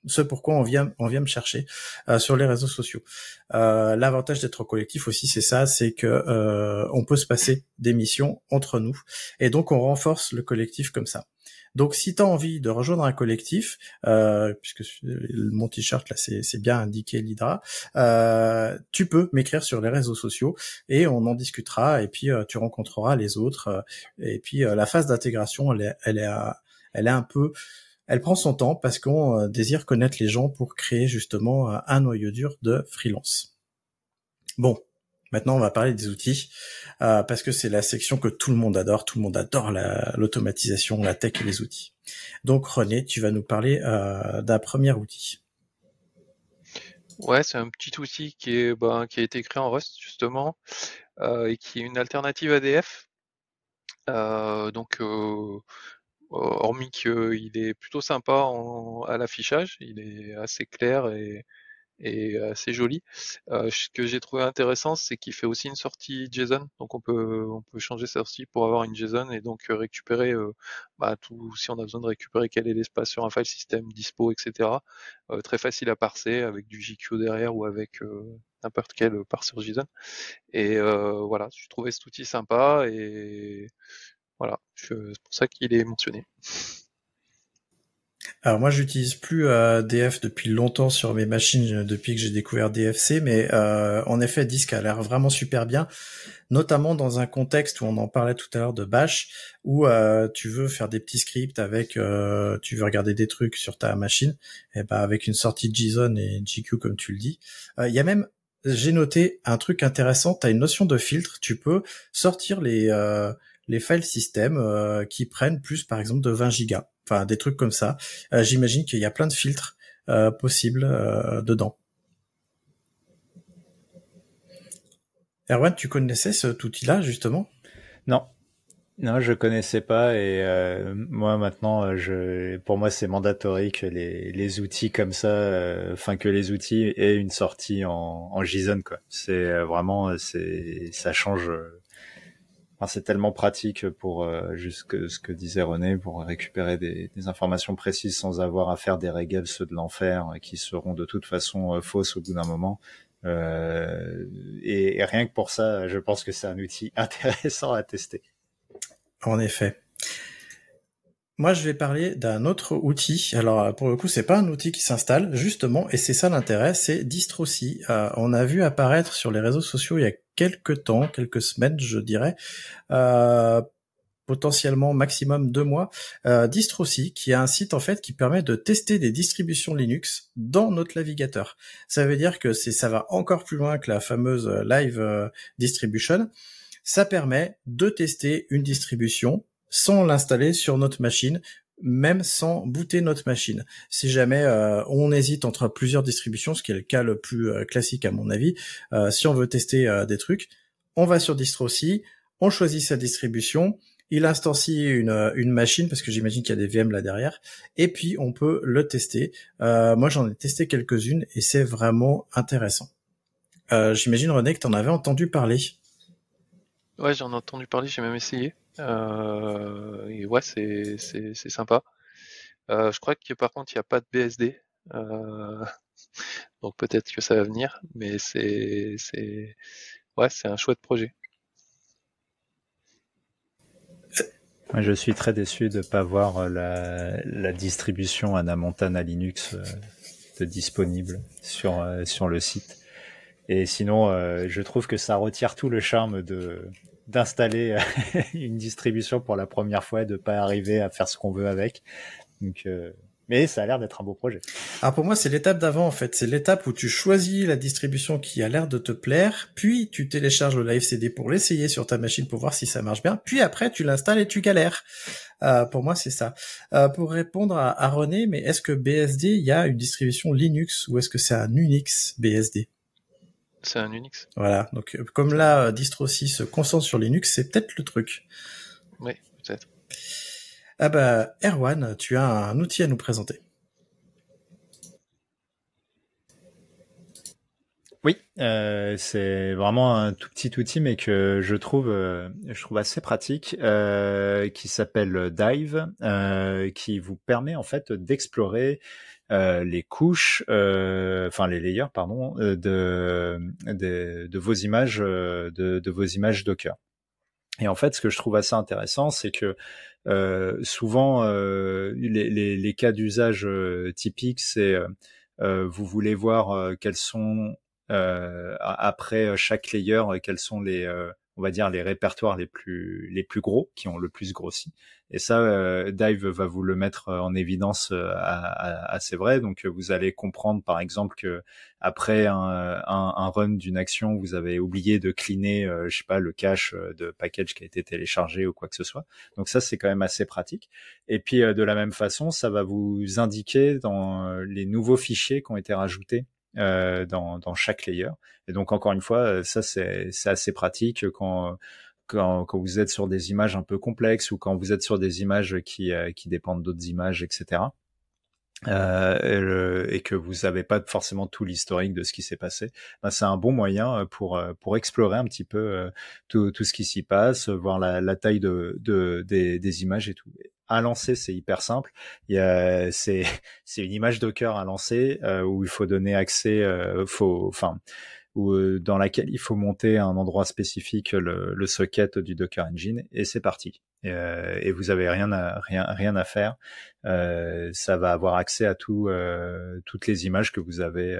ce pourquoi on vient on vient me chercher euh, sur les réseaux sociaux. Euh, L'avantage d'être collectif aussi, c'est ça, c'est que euh, on peut se passer des missions entre nous et donc on renforce le collectif comme ça. Donc si tu as envie de rejoindre un collectif, euh, puisque mon t-shirt là c'est bien indiqué l'Hydra, euh, tu peux m'écrire sur les réseaux sociaux et on en discutera et puis euh, tu rencontreras les autres euh, et puis la phase d'intégration elle est, elle est elle est un peu elle prend son temps parce qu'on euh, désire connaître les gens pour créer justement euh, un noyau dur de freelance. Bon, maintenant on va parler des outils euh, parce que c'est la section que tout le monde adore. Tout le monde adore l'automatisation, la, tech et les outils. Donc René, tu vas nous parler d'un premier outil. Ouais, c'est un petit outil qui est ben, a été créé en Rust justement et qui est une alternative ADF. donc hormis qu'il est plutôt sympa à l'affichage, il est assez clair et, assez joli. Euh, ce que j'ai trouvé intéressant, c'est qu'il fait aussi une sortie JSON, donc on peut changer sa sortie pour avoir une JSON et donc euh, récupérer euh, bah, tout si on a besoin de récupérer quel est l'espace sur un file system, dispo, etc. très facile à parser avec du JQ derrière ou avec n'importe quel parseur JSON. Et voilà, je trouvais cet outil sympa et voilà, c'est pour ça qu'il est mentionné. Alors moi j'utilise plus euh, DF depuis longtemps sur mes machines euh, depuis que j'ai découvert DFC, mais euh, en effet Disk a l'air vraiment super bien, notamment dans un contexte où on en parlait tout à l'heure de Bash, où tu veux faire des petits scripts avec, tu veux regarder des trucs sur ta machine, et ben avec une sortie JSON et GQ comme tu le dis. Il y a même j'ai noté un truc intéressant, tu as une notion de filtre, tu peux sortir les les files système euh, qui prennent plus par exemple de 20 gigas, enfin des trucs comme ça. Euh, j'imagine qu'il y a plein de filtres euh, possibles dedans. Erwan, tu connaissais cet outil-là justement? Non, non, je connaissais pas et moi maintenant, je, pour moi c'est mandatory que les, les outils comme ça, enfin que les outils aient une sortie en, en JSON quoi. C'est vraiment, c'est, ça change c'est tellement pratique pour euh, juste ce que disait René pour récupérer des, informations précises sans avoir à faire des règles ceux de l'enfer qui seront de toute façon fausses au bout d'un moment. Euh, et, rien que pour ça, je pense que c'est un outil intéressant à tester. En effet. Moi, je vais parler d'un autre outil. Alors, pour le coup, c'est pas un outil qui s'installe, justement, et c'est ça l'intérêt, c'est Distrocy. Euh, on a vu apparaître sur les réseaux sociaux il y a quelques temps, quelques semaines, je dirais, euh, potentiellement maximum deux mois, euh, qui est un site en fait qui permet de tester des distributions Linux dans notre navigateur. Ça veut dire que c'est ça va encore plus loin que la fameuse Live euh, Distribution. Ça permet de tester une distribution sans l'installer sur notre machine, même sans booter notre machine. Si jamais euh, on hésite entre plusieurs distributions, ce qui est le cas le plus euh, classique à mon avis, euh, si on veut tester des trucs, on va sur DistroC, on choisit sa distribution, il instancie une, une machine parce que j'imagine qu'il y a des VM là derrière, et puis on peut le tester. moi j'en ai testé quelques-unes et c'est vraiment intéressant. j'imagine René que tu en avais entendu parler. Ouais, j'en ai entendu parler, j'ai même essayé. Euh, ouais, c'est c'est sympa. Euh, je crois que par contre, il n'y a pas de BSD. Euh, donc peut-être que ça va venir, mais c'est c'est ouais, c'est un chouette projet. Je suis très déçu de ne pas voir la, la distribution Anna Montana Linux de disponible sur, sur le site. Et sinon, je trouve que ça retire tout le charme de, d'installer euh, une distribution pour la première fois, de pas arriver à faire ce qu'on veut avec. Donc, euh, mais ça a l'air d'être un beau projet. Alors pour moi, c'est l'étape d'avant en fait. C'est l'étape où tu choisis la distribution qui a l'air de te plaire, puis tu télécharges le live CD pour l'essayer sur ta machine pour voir si ça marche bien, puis après tu l'installes et tu galères. Euh, pour moi, c'est ça. Euh, pour répondre à, à René, mais est-ce que BSD, il y a une distribution Linux ou est-ce que c'est un Unix BSD c'est un Unix. Voilà. Donc, euh, comme là, distro 6 se concentre sur Linux, c'est peut-être le truc. Oui, peut-être. Ah bah, Erwan, tu as un outil à nous présenter. Oui, euh, c'est vraiment un tout petit outil, mais que je trouve, euh, je trouve assez pratique, qui s'appelle Dive, qui vous permet en fait d'explorer euh, les couches, euh, enfin les layers, pardon, euh, de, de, de vos images, de, de, vos images Docker. Et en fait, ce que je trouve assez intéressant, c'est que euh, souvent euh, les, les, les, cas d'usage typiques, c'est euh, vous voulez voir quels sont après chaque layer, quels sont les on va dire les répertoires les plus les plus gros qui ont le plus grossi. Et ça euh, Dive va vous le mettre euh, en évidence euh, assez vrai donc vous allez comprendre par exemple que après un, un, un run d'une action vous avez oublié de cleaner je sais pas le cache de package qui a été téléchargé ou quoi que ce soit. Donc ça c'est quand même assez pratique. Et puis de la même façon ça va vous indiquer dans les nouveaux fichiers qui ont été rajoutés euh, dans, dans, chaque layer. Et donc encore une fois, euh, ça c'est assez pratique quand, quand, quand, vous êtes sur des images un peu complexes ou quand vous êtes sur des images qui, euh, qui dépendent d'autres images, etc. Euh, et, que vous n'avez pas forcément tout l'historique de ce qui s'est passé, ben, c'est un bon moyen pour pour explorer un petit peu tout, tout ce qui s'y passe, voir la, la taille de, de des, des, images et tout à lancer, c'est hyper simple. C'est c'est une image Docker à lancer euh, où il faut donner accès, euh, faut, enfin, ou euh, dans laquelle il faut monter un endroit spécifique le, le socket du Docker Engine et c'est parti. Et, euh, et, vous avez rien à rien rien à faire. Euh, ça va avoir accès à tout, toutes les images que vous avez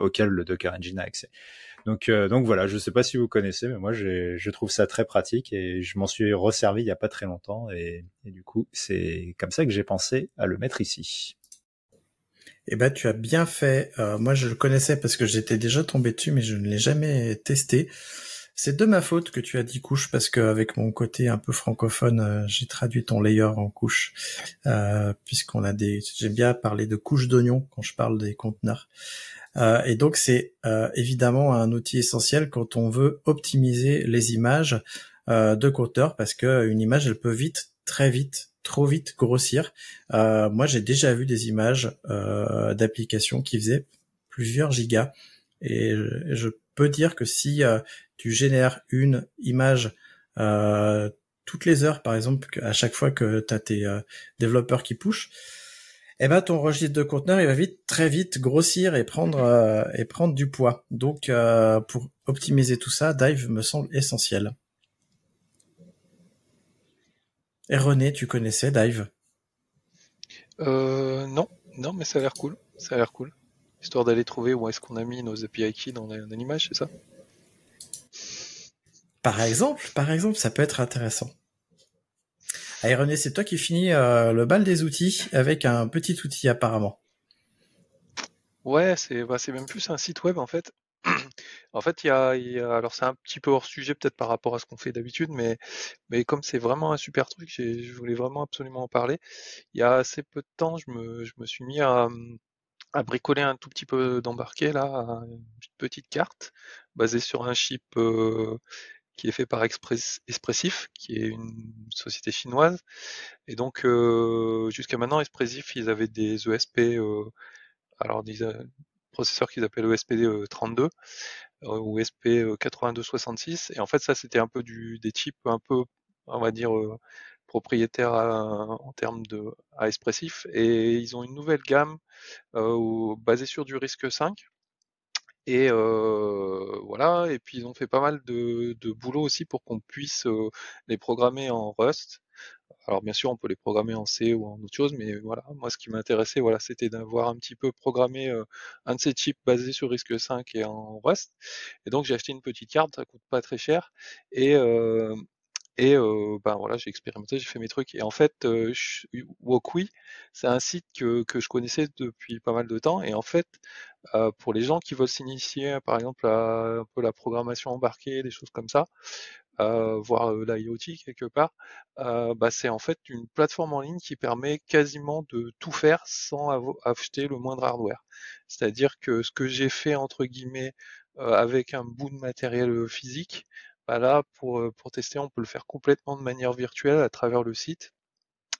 auxquelles le Docker Engine a accès. Donc, euh, donc voilà, je ne sais pas si vous connaissez, mais moi je trouve ça très pratique et je m'en suis resservi il n'y a pas très longtemps et, du coup c'est comme ça que j'ai pensé à le mettre ici. Eh ben, tu as bien fait. Euh, moi, je le connaissais parce que j'étais déjà tombé dessus, mais je ne l'ai jamais testé. C'est de ma faute que tu as dit couche parce qu'avec mon côté un peu francophone, euh, j'ai traduit ton layer en couche, puisqu'on a des. J'aime bien parler de couches d'oignons quand je parle des conteneurs. Euh, et donc c'est euh, évidemment un outil essentiel quand on veut optimiser les images euh, de compteur parce que une image elle peut vite, très vite, trop vite grossir. moi j'ai déjà vu des images d'applications qui faisaient plusieurs gigas et je, peux dire que si tu génères une image euh, toutes les heures, par exemple, à chaque fois que tu as tes euh, développeurs qui pushent, eh ben ton registre de conteneurs il va vite très vite grossir et prendre euh, et prendre du poids. Donc euh, pour optimiser tout ça, Dive me semble essentiel. Et René, tu connaissais Dive? Euh, Non, non, mais ça a l'air cool. Ça a l'air cool. Histoire d'aller trouver où est-ce qu'on a mis nos API keys dans, dans l'image, c'est ça? Par exemple, par exemple, ça peut être intéressant. Allez René, c'est toi qui finis euh, le bal des outils avec un petit outil apparemment. Ouais, c'est bah, même plus un site web en fait. en fait, il y a, alors c'est un petit peu hors sujet peut-être par rapport à ce qu'on fait d'habitude, mais mais comme c'est vraiment un super truc, je voulais vraiment absolument en parler. Il y a assez peu de temps, je me, je me suis mis à, à bricoler un tout petit peu d'embarqué là, une petite carte basée sur un chip euh, qui est fait par Express, Expressif, qui est une société chinoise. Et donc, euh, jusqu'à maintenant, Expressif, ils avaient des ESP, euh, alors des euh, processeurs qu'ils appellent ESP 32 ou ESP 8266. Et en fait, ça, c'était un peu du, des chips un peu, on va dire, propriétaires en termes de à Expressif. Et ils ont une nouvelle gamme basée sur du risque 5 et euh, voilà, et puis ils ont fait pas mal de, de boulot aussi pour qu'on puisse euh, les programmer en Rust. Alors bien sûr, on peut les programmer en C ou en autre chose, mais voilà, moi ce qui m'intéressait, voilà, c'était d'avoir un petit peu programmé euh, un de ces chips basés sur RISC 5 et en Rust. Et donc j'ai acheté une petite carte, ça coûte pas très cher, et et euh, ben voilà, j'ai expérimenté, j'ai fait mes trucs. Et en fait, euh, Wokwi, c'est un site que, que je connaissais depuis pas mal de temps. Et en fait, euh, pour les gens qui veulent s'initier, par exemple, à un peu la programmation embarquée, des choses comme ça, voire l'IoT quelque part, bah, c'est en fait une plateforme en ligne qui permet quasiment de tout faire sans acheter le moindre hardware. C'est-à-dire que ce que j'ai fait entre guillemets avec un bout de matériel physique, bah là, pour, euh, pour tester, on peut le faire complètement de manière virtuelle à travers le site.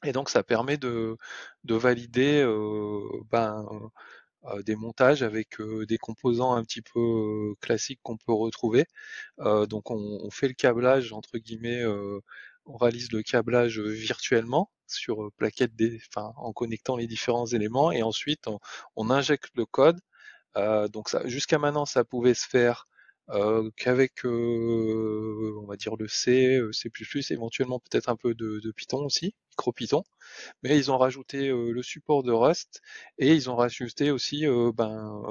Et donc, ça permet de, de valider euh, ben, euh, des montages avec des composants un petit peu classiques qu'on peut retrouver. donc, on, fait le câblage, entre guillemets, on réalise le câblage virtuellement sur plaquette des, enfin, en connectant les différents éléments et ensuite on, injecte le code. donc jusqu'à maintenant, ça pouvait se faire euh, qu'avec euh, on va dire le C, euh, C++, éventuellement peut-être un peu de, de Python aussi, micro-Python, mais ils ont rajouté le support de Rust et ils ont rajouté aussi ben,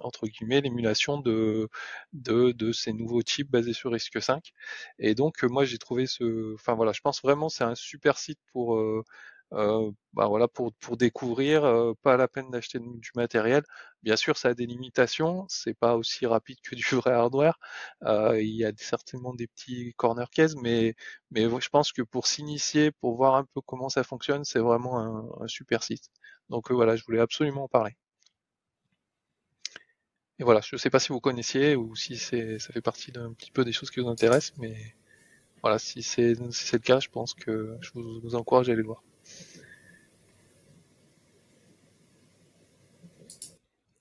entre guillemets l'émulation de, de, de ces nouveaux types basés sur RISC-V. Et donc moi j'ai trouvé ce, enfin voilà, je pense vraiment c'est un super site pour euh, bah voilà pour, pour découvrir, euh, pas la peine d'acheter du matériel. Bien sûr, ça a des limitations, c'est pas aussi rapide que du vrai hardware. Euh, il y a certainement des petits corner cases, mais mais je pense que pour s'initier, pour voir un peu comment ça fonctionne, c'est vraiment un, un, super site. Donc voilà, je voulais absolument en parler. Et voilà, je sais pas si vous connaissiez ou si c'est ça fait partie d'un petit peu des choses qui vous intéressent, mais voilà, si c'est si le cas, je pense que je vous, vous encourage à aller le voir.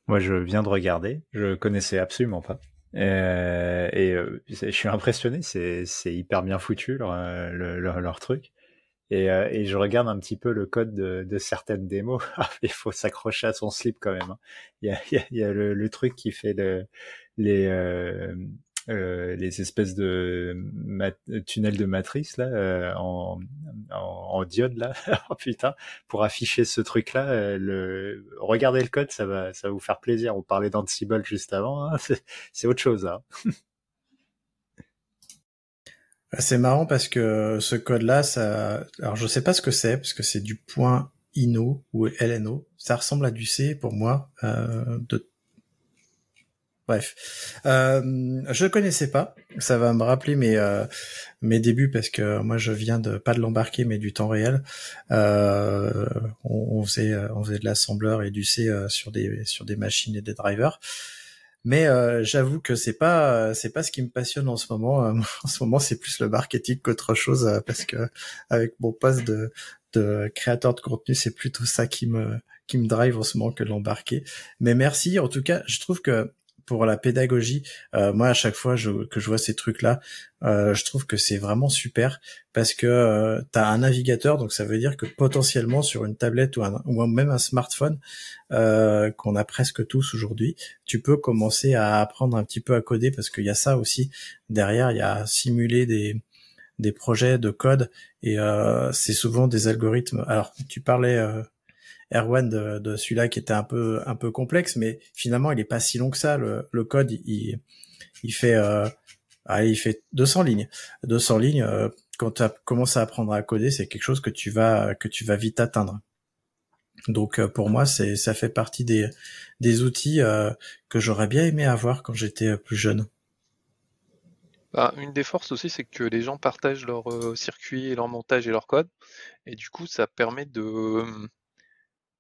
Moi, je viens de regarder, je connaissais absolument pas. Euh, et euh, je suis impressionné, c'est hyper bien foutu leur, leur, leur truc. Et, euh, je regarde un petit peu le code de, certaines démos. Il faut s'accrocher à son slip quand même. Hein. Il, y a, le, truc qui fait le, les, euh, les espèces de tunnels de matrice là euh, en, en, diode là oh putain pour afficher ce truc là euh, le regardez le code ça va ça va vous faire plaisir on parlait d'Ansible juste avant hein. c'est autre chose hein. c'est marrant parce que ce code là ça alors je sais pas ce que c'est parce que c'est du point INO ou LNO ça ressemble à du C pour moi euh, de Bref, euh, je connaissais pas. Ça va me rappeler mes euh, mes débuts parce que moi je viens de pas de l'embarquer mais du temps réel. Euh, on, faisait on faisait de l'assembleur et du C euh, sur des sur des machines et des drivers. Mais euh, j'avoue que c'est pas c'est pas ce qui me passionne en ce moment. en ce moment, c'est plus le marketing qu'autre chose parce que avec mon poste de de créateur de contenu, c'est plutôt ça qui me qui me drive en ce moment que l'embarquer. Mais merci. En tout cas, je trouve que pour la pédagogie, euh, moi à chaque fois que je vois ces trucs-là, euh, je trouve que c'est vraiment super parce que euh, tu as un navigateur, donc ça veut dire que potentiellement sur une tablette ou, même un smartphone qu'on a presque tous aujourd'hui, tu peux commencer à apprendre un petit peu à coder parce qu'il y a ça aussi derrière, il y a simuler des des projets de code et c'est souvent des algorithmes. Alors tu parlais Erwan de, de celui-là qui était un peu un peu complexe, mais finalement il est pas si long que ça. Le, code il, il fait euh, allez, il fait 200 lignes. 200 lignes euh, quand tu commences à apprendre à coder, c'est quelque chose que tu vas que tu vas vite atteindre. Donc euh, pour moi, c'est ça fait partie des des outils euh, que j'aurais bien aimé avoir quand j'étais plus jeune. Bah, une des forces aussi, c'est que les gens partagent leur circuit et leur montage et leur code, et du coup, ça permet de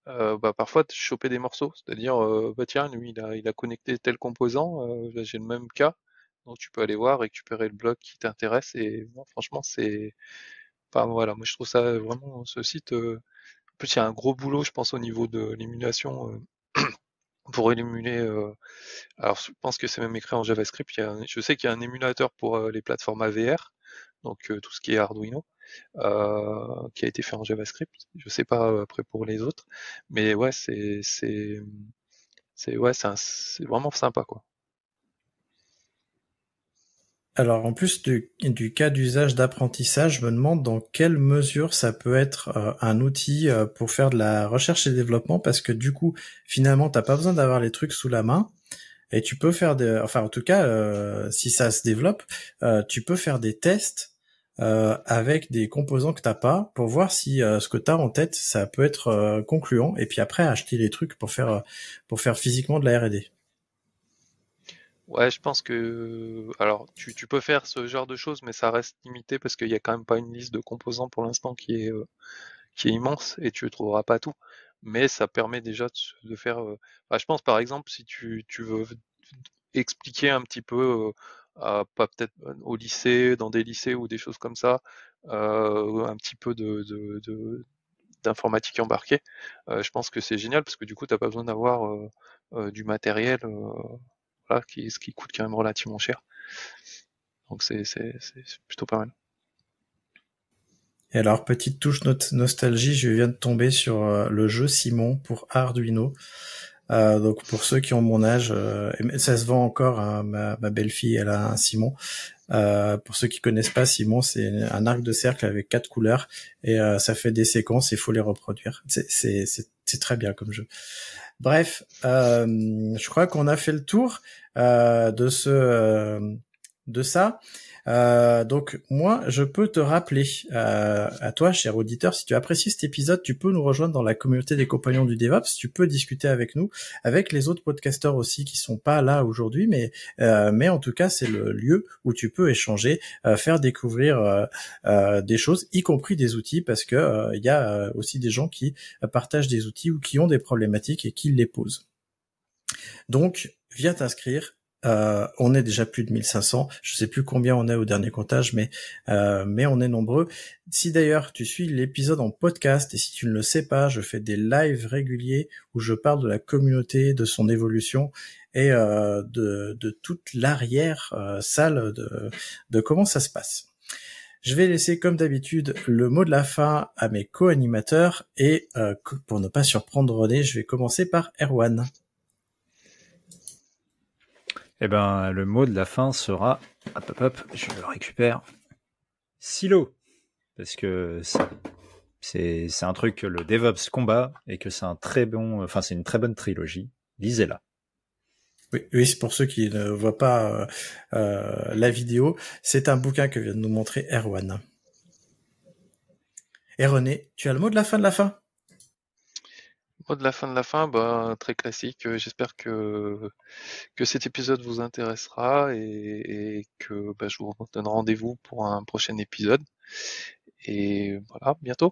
euh, bah, parfois choper des morceaux, c'est-à-dire euh, bah tiens lui il a, il a connecté tel composant, euh, là j'ai le même cas, donc tu peux aller voir récupérer le bloc qui t'intéresse et franchement c'est, enfin voilà moi je trouve ça vraiment ce site, en plus il y a un gros boulot je pense au niveau de l'émulation pour émuler, alors je pense que c'est même écrit en JavaScript, je sais qu'il y a un émulateur pour les plateformes AVR, donc tout ce qui est Arduino. Euh, qui a été fait en JavaScript. Je sais pas euh, après pour les autres, mais ouais, c'est c'est c'est ouais, c'est vraiment sympa quoi. Alors en plus du, cas d'usage d'apprentissage, je me demande dans quelle mesure ça peut être euh, un outil pour faire de la recherche et développement, parce que du coup, finalement, t'as pas besoin d'avoir les trucs sous la main, et tu peux faire des, enfin en tout cas, si ça se développe, tu peux faire des tests euh, avec des composants que t'as pas pour voir si euh, ce que t'as en tête ça peut être euh, concluant et puis après acheter les trucs pour faire pour faire physiquement de la R&D. Ouais, je pense que alors tu, peux faire ce genre de choses, mais ça reste limité parce qu'il y a quand même pas une liste de composants pour l'instant qui est qui est immense et tu ne trouveras pas tout. Mais ça permet déjà de, faire. Je pense par exemple si tu, tu veux expliquer un petit peu pas peut-être au lycée, dans des lycées ou des choses comme ça, euh, un petit peu de, de, d'informatique embarquée. Euh, je pense que c'est génial parce que du coup, tu n'as pas besoin d'avoir euh, du matériel voilà, qui, ce qui coûte quand même relativement cher. Donc c'est plutôt pas mal. Et alors, petite touche nostalgie, je viens de tomber sur le jeu Simon pour Arduino. Euh, donc pour ceux qui ont mon âge, euh, ça se vend encore. Hein, ma, belle-fille, elle a un Simon. Euh, pour ceux qui connaissent pas, Simon, c'est un arc de cercle avec quatre couleurs et euh, ça fait des séquences. Il faut les reproduire. C'est très bien comme jeu. Bref, euh, je crois qu'on a fait le tour de ce de ça. Euh, donc moi, je peux te rappeler euh, à toi, cher auditeur, si tu apprécies cet épisode, tu peux nous rejoindre dans la communauté des compagnons du DevOps. Tu peux discuter avec nous, avec les autres podcasteurs aussi qui sont pas là aujourd'hui, mais euh, mais en tout cas, c'est le lieu où tu peux échanger, faire découvrir des choses, y compris des outils, parce que il y a aussi des gens qui partagent des outils ou qui ont des problématiques et qui les posent. Donc, viens t'inscrire euh, on est déjà plus de 1500. Je sais plus combien on est au dernier comptage, mais euh, mais on est nombreux. Si d'ailleurs tu suis l'épisode en podcast et si tu ne le sais pas, je fais des lives réguliers où je parle de la communauté, de son évolution et euh, de, de toute l'arrière salle de, de comment ça se passe. Je vais laisser comme d'habitude le mot de la fin à mes co-animateurs et pour ne pas surprendre René, je vais commencer par Erwan. Eh ben, le mot de la fin sera, hop, hop, hop, je le récupère, silo. Parce que c'est, un truc que le DevOps combat et que c'est un très bon, enfin, c'est une très bonne trilogie. Lisez-la. Oui, oui c'est pour ceux qui ne voient pas euh, euh, la vidéo. C'est un bouquin que vient de nous montrer Erwan. Et René, tu as le mot de la fin de la fin? De la fin de la fin, bah, très classique. Euh, j'espère que, que cet épisode vous intéressera et, que bah, je vous donne rendez-vous pour un prochain épisode. Et voilà, bientôt.